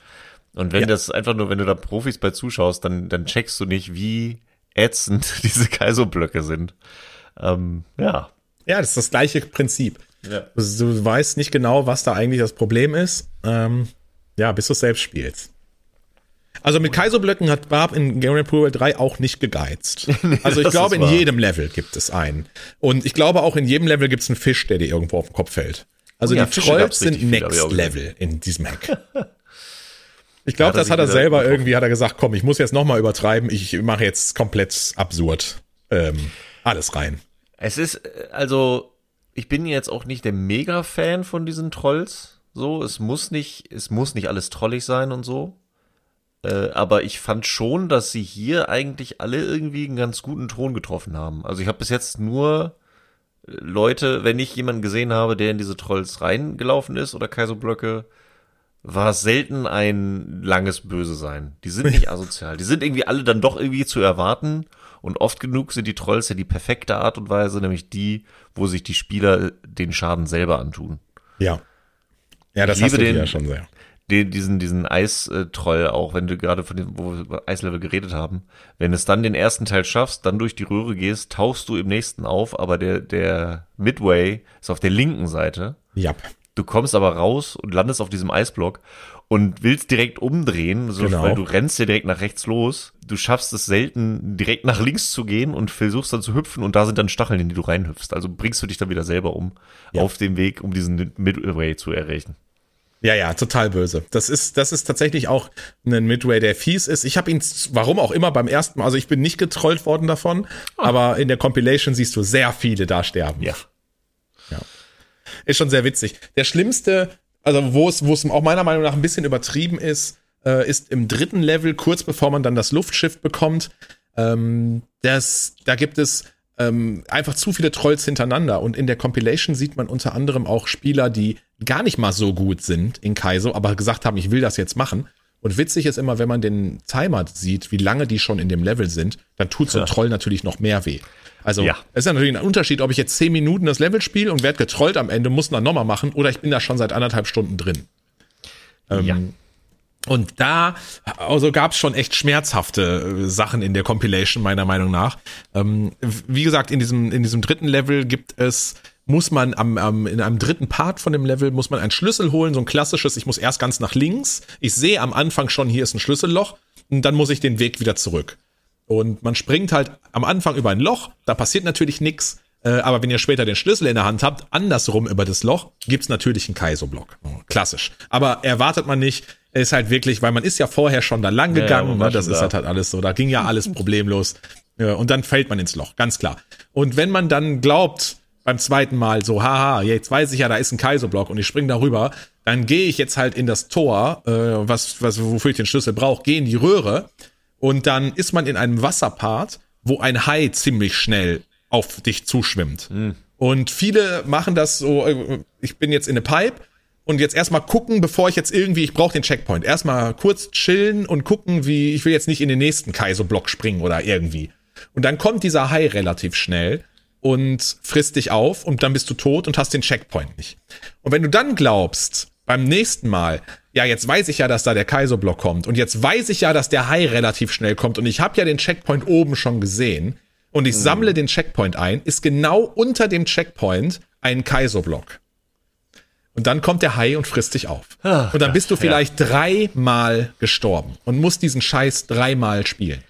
Und wenn Ja. das einfach nur, wenn du da Profis bei zuschaust, dann, dann checkst du nicht, wie ätzend diese Kaizo-Blöcke sind. Ähm, ja. Ja, das ist das gleiche Prinzip. Ja. Du weißt nicht genau, was da eigentlich das Problem ist. Ähm, ja, bis du es selbst spielst. Also mit Kaiserblöcken hat Barb in Game Pro World 3 auch nicht gegeizt. Also ich glaube, in wahr. jedem Level gibt es einen. Und ich glaube auch in jedem Level gibt es einen Fisch, der dir irgendwo auf den Kopf fällt. Also Oh ja, die Fische Trolls sind viel, Next. Level in diesem Hack. Ich glaube, er das hat er selber irgendwie, hat er gesagt, komm, ich muss jetzt nochmal übertreiben, ich mache jetzt komplett absurd ähm, alles rein. Es ist, äh, also, ich bin jetzt auch nicht der Mega-Fan von diesen Trolls. So, es muss nicht, es muss nicht alles trollig sein und so. Äh, aber ich fand schon, dass sie hier eigentlich alle irgendwie einen ganz guten Ton getroffen haben. Also ich habe bis jetzt nur äh, Leute, wenn ich jemanden gesehen habe, der in diese Trolls reingelaufen ist oder Kaiserblöcke, war es selten ein langes Böse sein. Die sind nicht asozial. Die sind irgendwie alle dann doch irgendwie zu erwarten. Und oft genug sind die Trolls ja die perfekte Art und Weise, nämlich die, wo sich die Spieler den Schaden selber antun. Ja. Ja, das Ich liebe den- ja schon sehr. Den, diesen, diesen Eistroll auch, wenn du gerade von dem, wo wir über Eislevel geredet haben, wenn es dann den ersten Teil schaffst, dann durch die Röhre gehst, tauchst du im nächsten auf, aber der, der Midway ist auf der linken Seite. Ja. Du kommst aber raus und landest auf diesem Eisblock und willst direkt umdrehen, so, Genau. weil du rennst ja direkt nach rechts los. Du schaffst es selten, direkt nach links zu gehen und versuchst dann zu hüpfen und da sind dann Stacheln, in die du reinhüpfst. Also bringst du dich dann wieder selber um, Ja. auf dem Weg, um diesen Midway zu erreichen. Ja, ja, total böse. Das ist, das ist tatsächlich auch ein Midway, der fies ist. Ich habe ihn, warum auch immer, beim ersten Mal, also ich bin nicht getrollt worden davon, aber in der Compilation siehst du sehr viele da sterben. Ja. Ist schon sehr witzig. Der schlimmste, also wo es, wo es auch meiner Meinung nach ein bisschen übertrieben ist, äh, ist im dritten Level, kurz bevor man dann das Luftschiff bekommt. Ähm, das, da gibt es ähm, einfach zu viele Trolls hintereinander. Und in der Compilation sieht man unter anderem auch Spieler, die gar nicht mal so gut sind in Kaizo, aber gesagt haben, ich will das jetzt machen. Und witzig ist immer, wenn man den Timer sieht, wie lange die schon in dem Level sind, dann tut so ein Ja. Troll natürlich noch mehr weh. Also Ja. es ist ja natürlich ein Unterschied, ob ich jetzt zehn Minuten das Level spiele und werde getrollt am Ende, muss dann nochmal machen, oder ich bin da schon seit anderthalb Stunden drin. Ähm, ja. Und da also gab es schon echt schmerzhafte äh, Sachen in der Compilation, meiner Meinung nach. Ähm, wie gesagt, in diesem, in diesem dritten Level gibt es, muss man am, am, in einem dritten Part von dem Level, muss man einen Schlüssel holen, so ein klassisches, ich muss erst ganz nach links. Ich sehe am Anfang schon, hier ist ein Schlüsselloch und dann muss ich den Weg wieder zurück. Und man springt halt am Anfang über ein Loch, da passiert natürlich nichts. Äh, aber wenn ihr später den Schlüssel in der Hand habt, andersrum über das Loch, gibt's natürlich einen Kaiso-Block. Oh, Klassisch. Aber erwartet man nicht, ist halt wirklich, weil man ist ja vorher schon da lang Ja, gegangen, man war ne? das ist da. halt, halt alles so, da ging ja alles problemlos. Ja, und dann fällt man ins Loch, ganz klar. Und wenn man dann glaubt, beim zweiten Mal so, haha, jetzt weiß ich ja, da ist ein Kaiso-Block und ich spring darüber, dann gehe ich jetzt halt in das Tor, äh, was, was, wofür ich den Schlüssel brauche, gehe in die Röhre und dann ist man in einem Wasserpart, wo ein Hai ziemlich schnell auf dich zuschwimmt. Und viele machen das so, äh, ich bin jetzt in eine Pipe und jetzt erstmal gucken, bevor ich jetzt irgendwie, ich brauche den Checkpoint. Erstmal kurz chillen und gucken, wie, ich will jetzt nicht in den nächsten Kaiso-Block springen oder irgendwie. Und dann kommt dieser Hai relativ schnell und frisst dich auf und dann bist du tot und hast den Checkpoint nicht. Und wenn du dann glaubst, beim nächsten Mal, ja, jetzt weiß ich ja, dass da der Kaiso-Block kommt und jetzt weiß ich ja, dass der Hai relativ schnell kommt und ich habe ja den Checkpoint oben schon gesehen und ich sammle den Checkpoint ein, ist genau unter dem Checkpoint ein Kaiso-Block. Und dann kommt der Hai und frisst dich auf. Ach und dann bist du ja. vielleicht dreimal gestorben und musst diesen Scheiß dreimal spielen.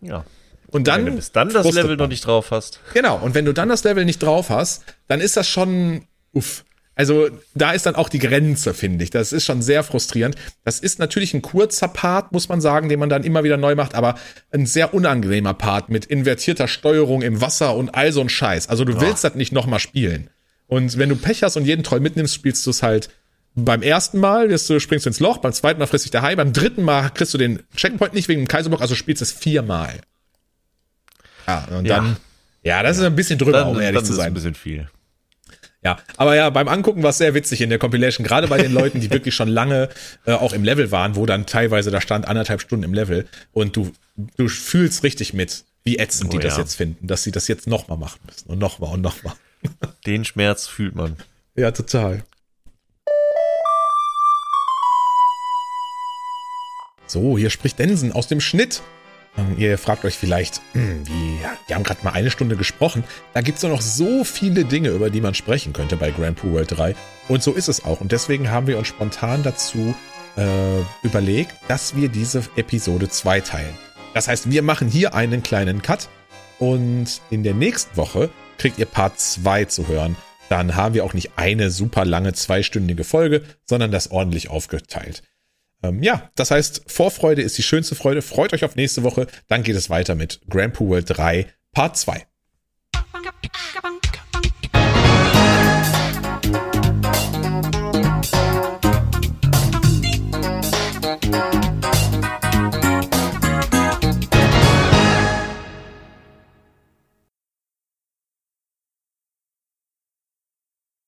Ja. Und dann, Wenn du bis dann das Level noch nicht drauf hast. Genau, und wenn du dann das Level nicht drauf hast, dann ist das schon, uff. Also da ist dann auch die Grenze, finde ich. Das ist schon sehr frustrierend. Das ist natürlich ein kurzer Part, muss man sagen, den man dann immer wieder neu macht, aber ein sehr unangenehmer Part mit invertierter Steuerung im Wasser und all so ein Scheiß. Also du willst das nicht nochmal spielen. Und wenn du Pech hast und jeden Troll mitnimmst, spielst du es halt beim ersten Mal, wirst du, springst du ins Loch, beim zweiten Mal frisst dich der Hai, beim dritten Mal kriegst du den Checkpoint nicht wegen dem Kaiserblock, also spielst du es viermal. Ja, und Ja. dann, ja, das ist ein bisschen drüber, um ehrlich dann zu ist es ein sein. bisschen viel. Ja, aber ja, beim Angucken war es sehr witzig in der Compilation, gerade bei den Leuten, die wirklich schon lange äh, auch im Level waren, wo dann teilweise da stand anderthalb Stunden im Level und du, du fühlst richtig mit, wie ätzend Oh die das ja. jetzt finden, dass sie das jetzt nochmal machen müssen und nochmal und nochmal. Den Schmerz fühlt man. Ja, total. So, hier spricht Densen aus dem Schnitt. Ähm, Ihr fragt euch vielleicht, hm, wie, die haben gerade mal eine Stunde gesprochen. Da gibt's doch noch so viele Dinge, über die man sprechen könnte bei Grand Prix World 3. Und so ist es auch. Und deswegen haben wir uns spontan dazu äh, überlegt, dass wir diese Episode zweiteilen. Das heißt, wir machen hier einen kleinen Cut und in der nächsten Woche kriegt ihr Part 2 zu hören. Dann haben wir auch nicht eine super lange zweistündige Folge, sondern das ordentlich aufgeteilt. Ähm, ja, das heißt, Vorfreude ist die schönste Freude. Freut euch auf nächste Woche. Dann geht es weiter mit Grand World 3 Part 2.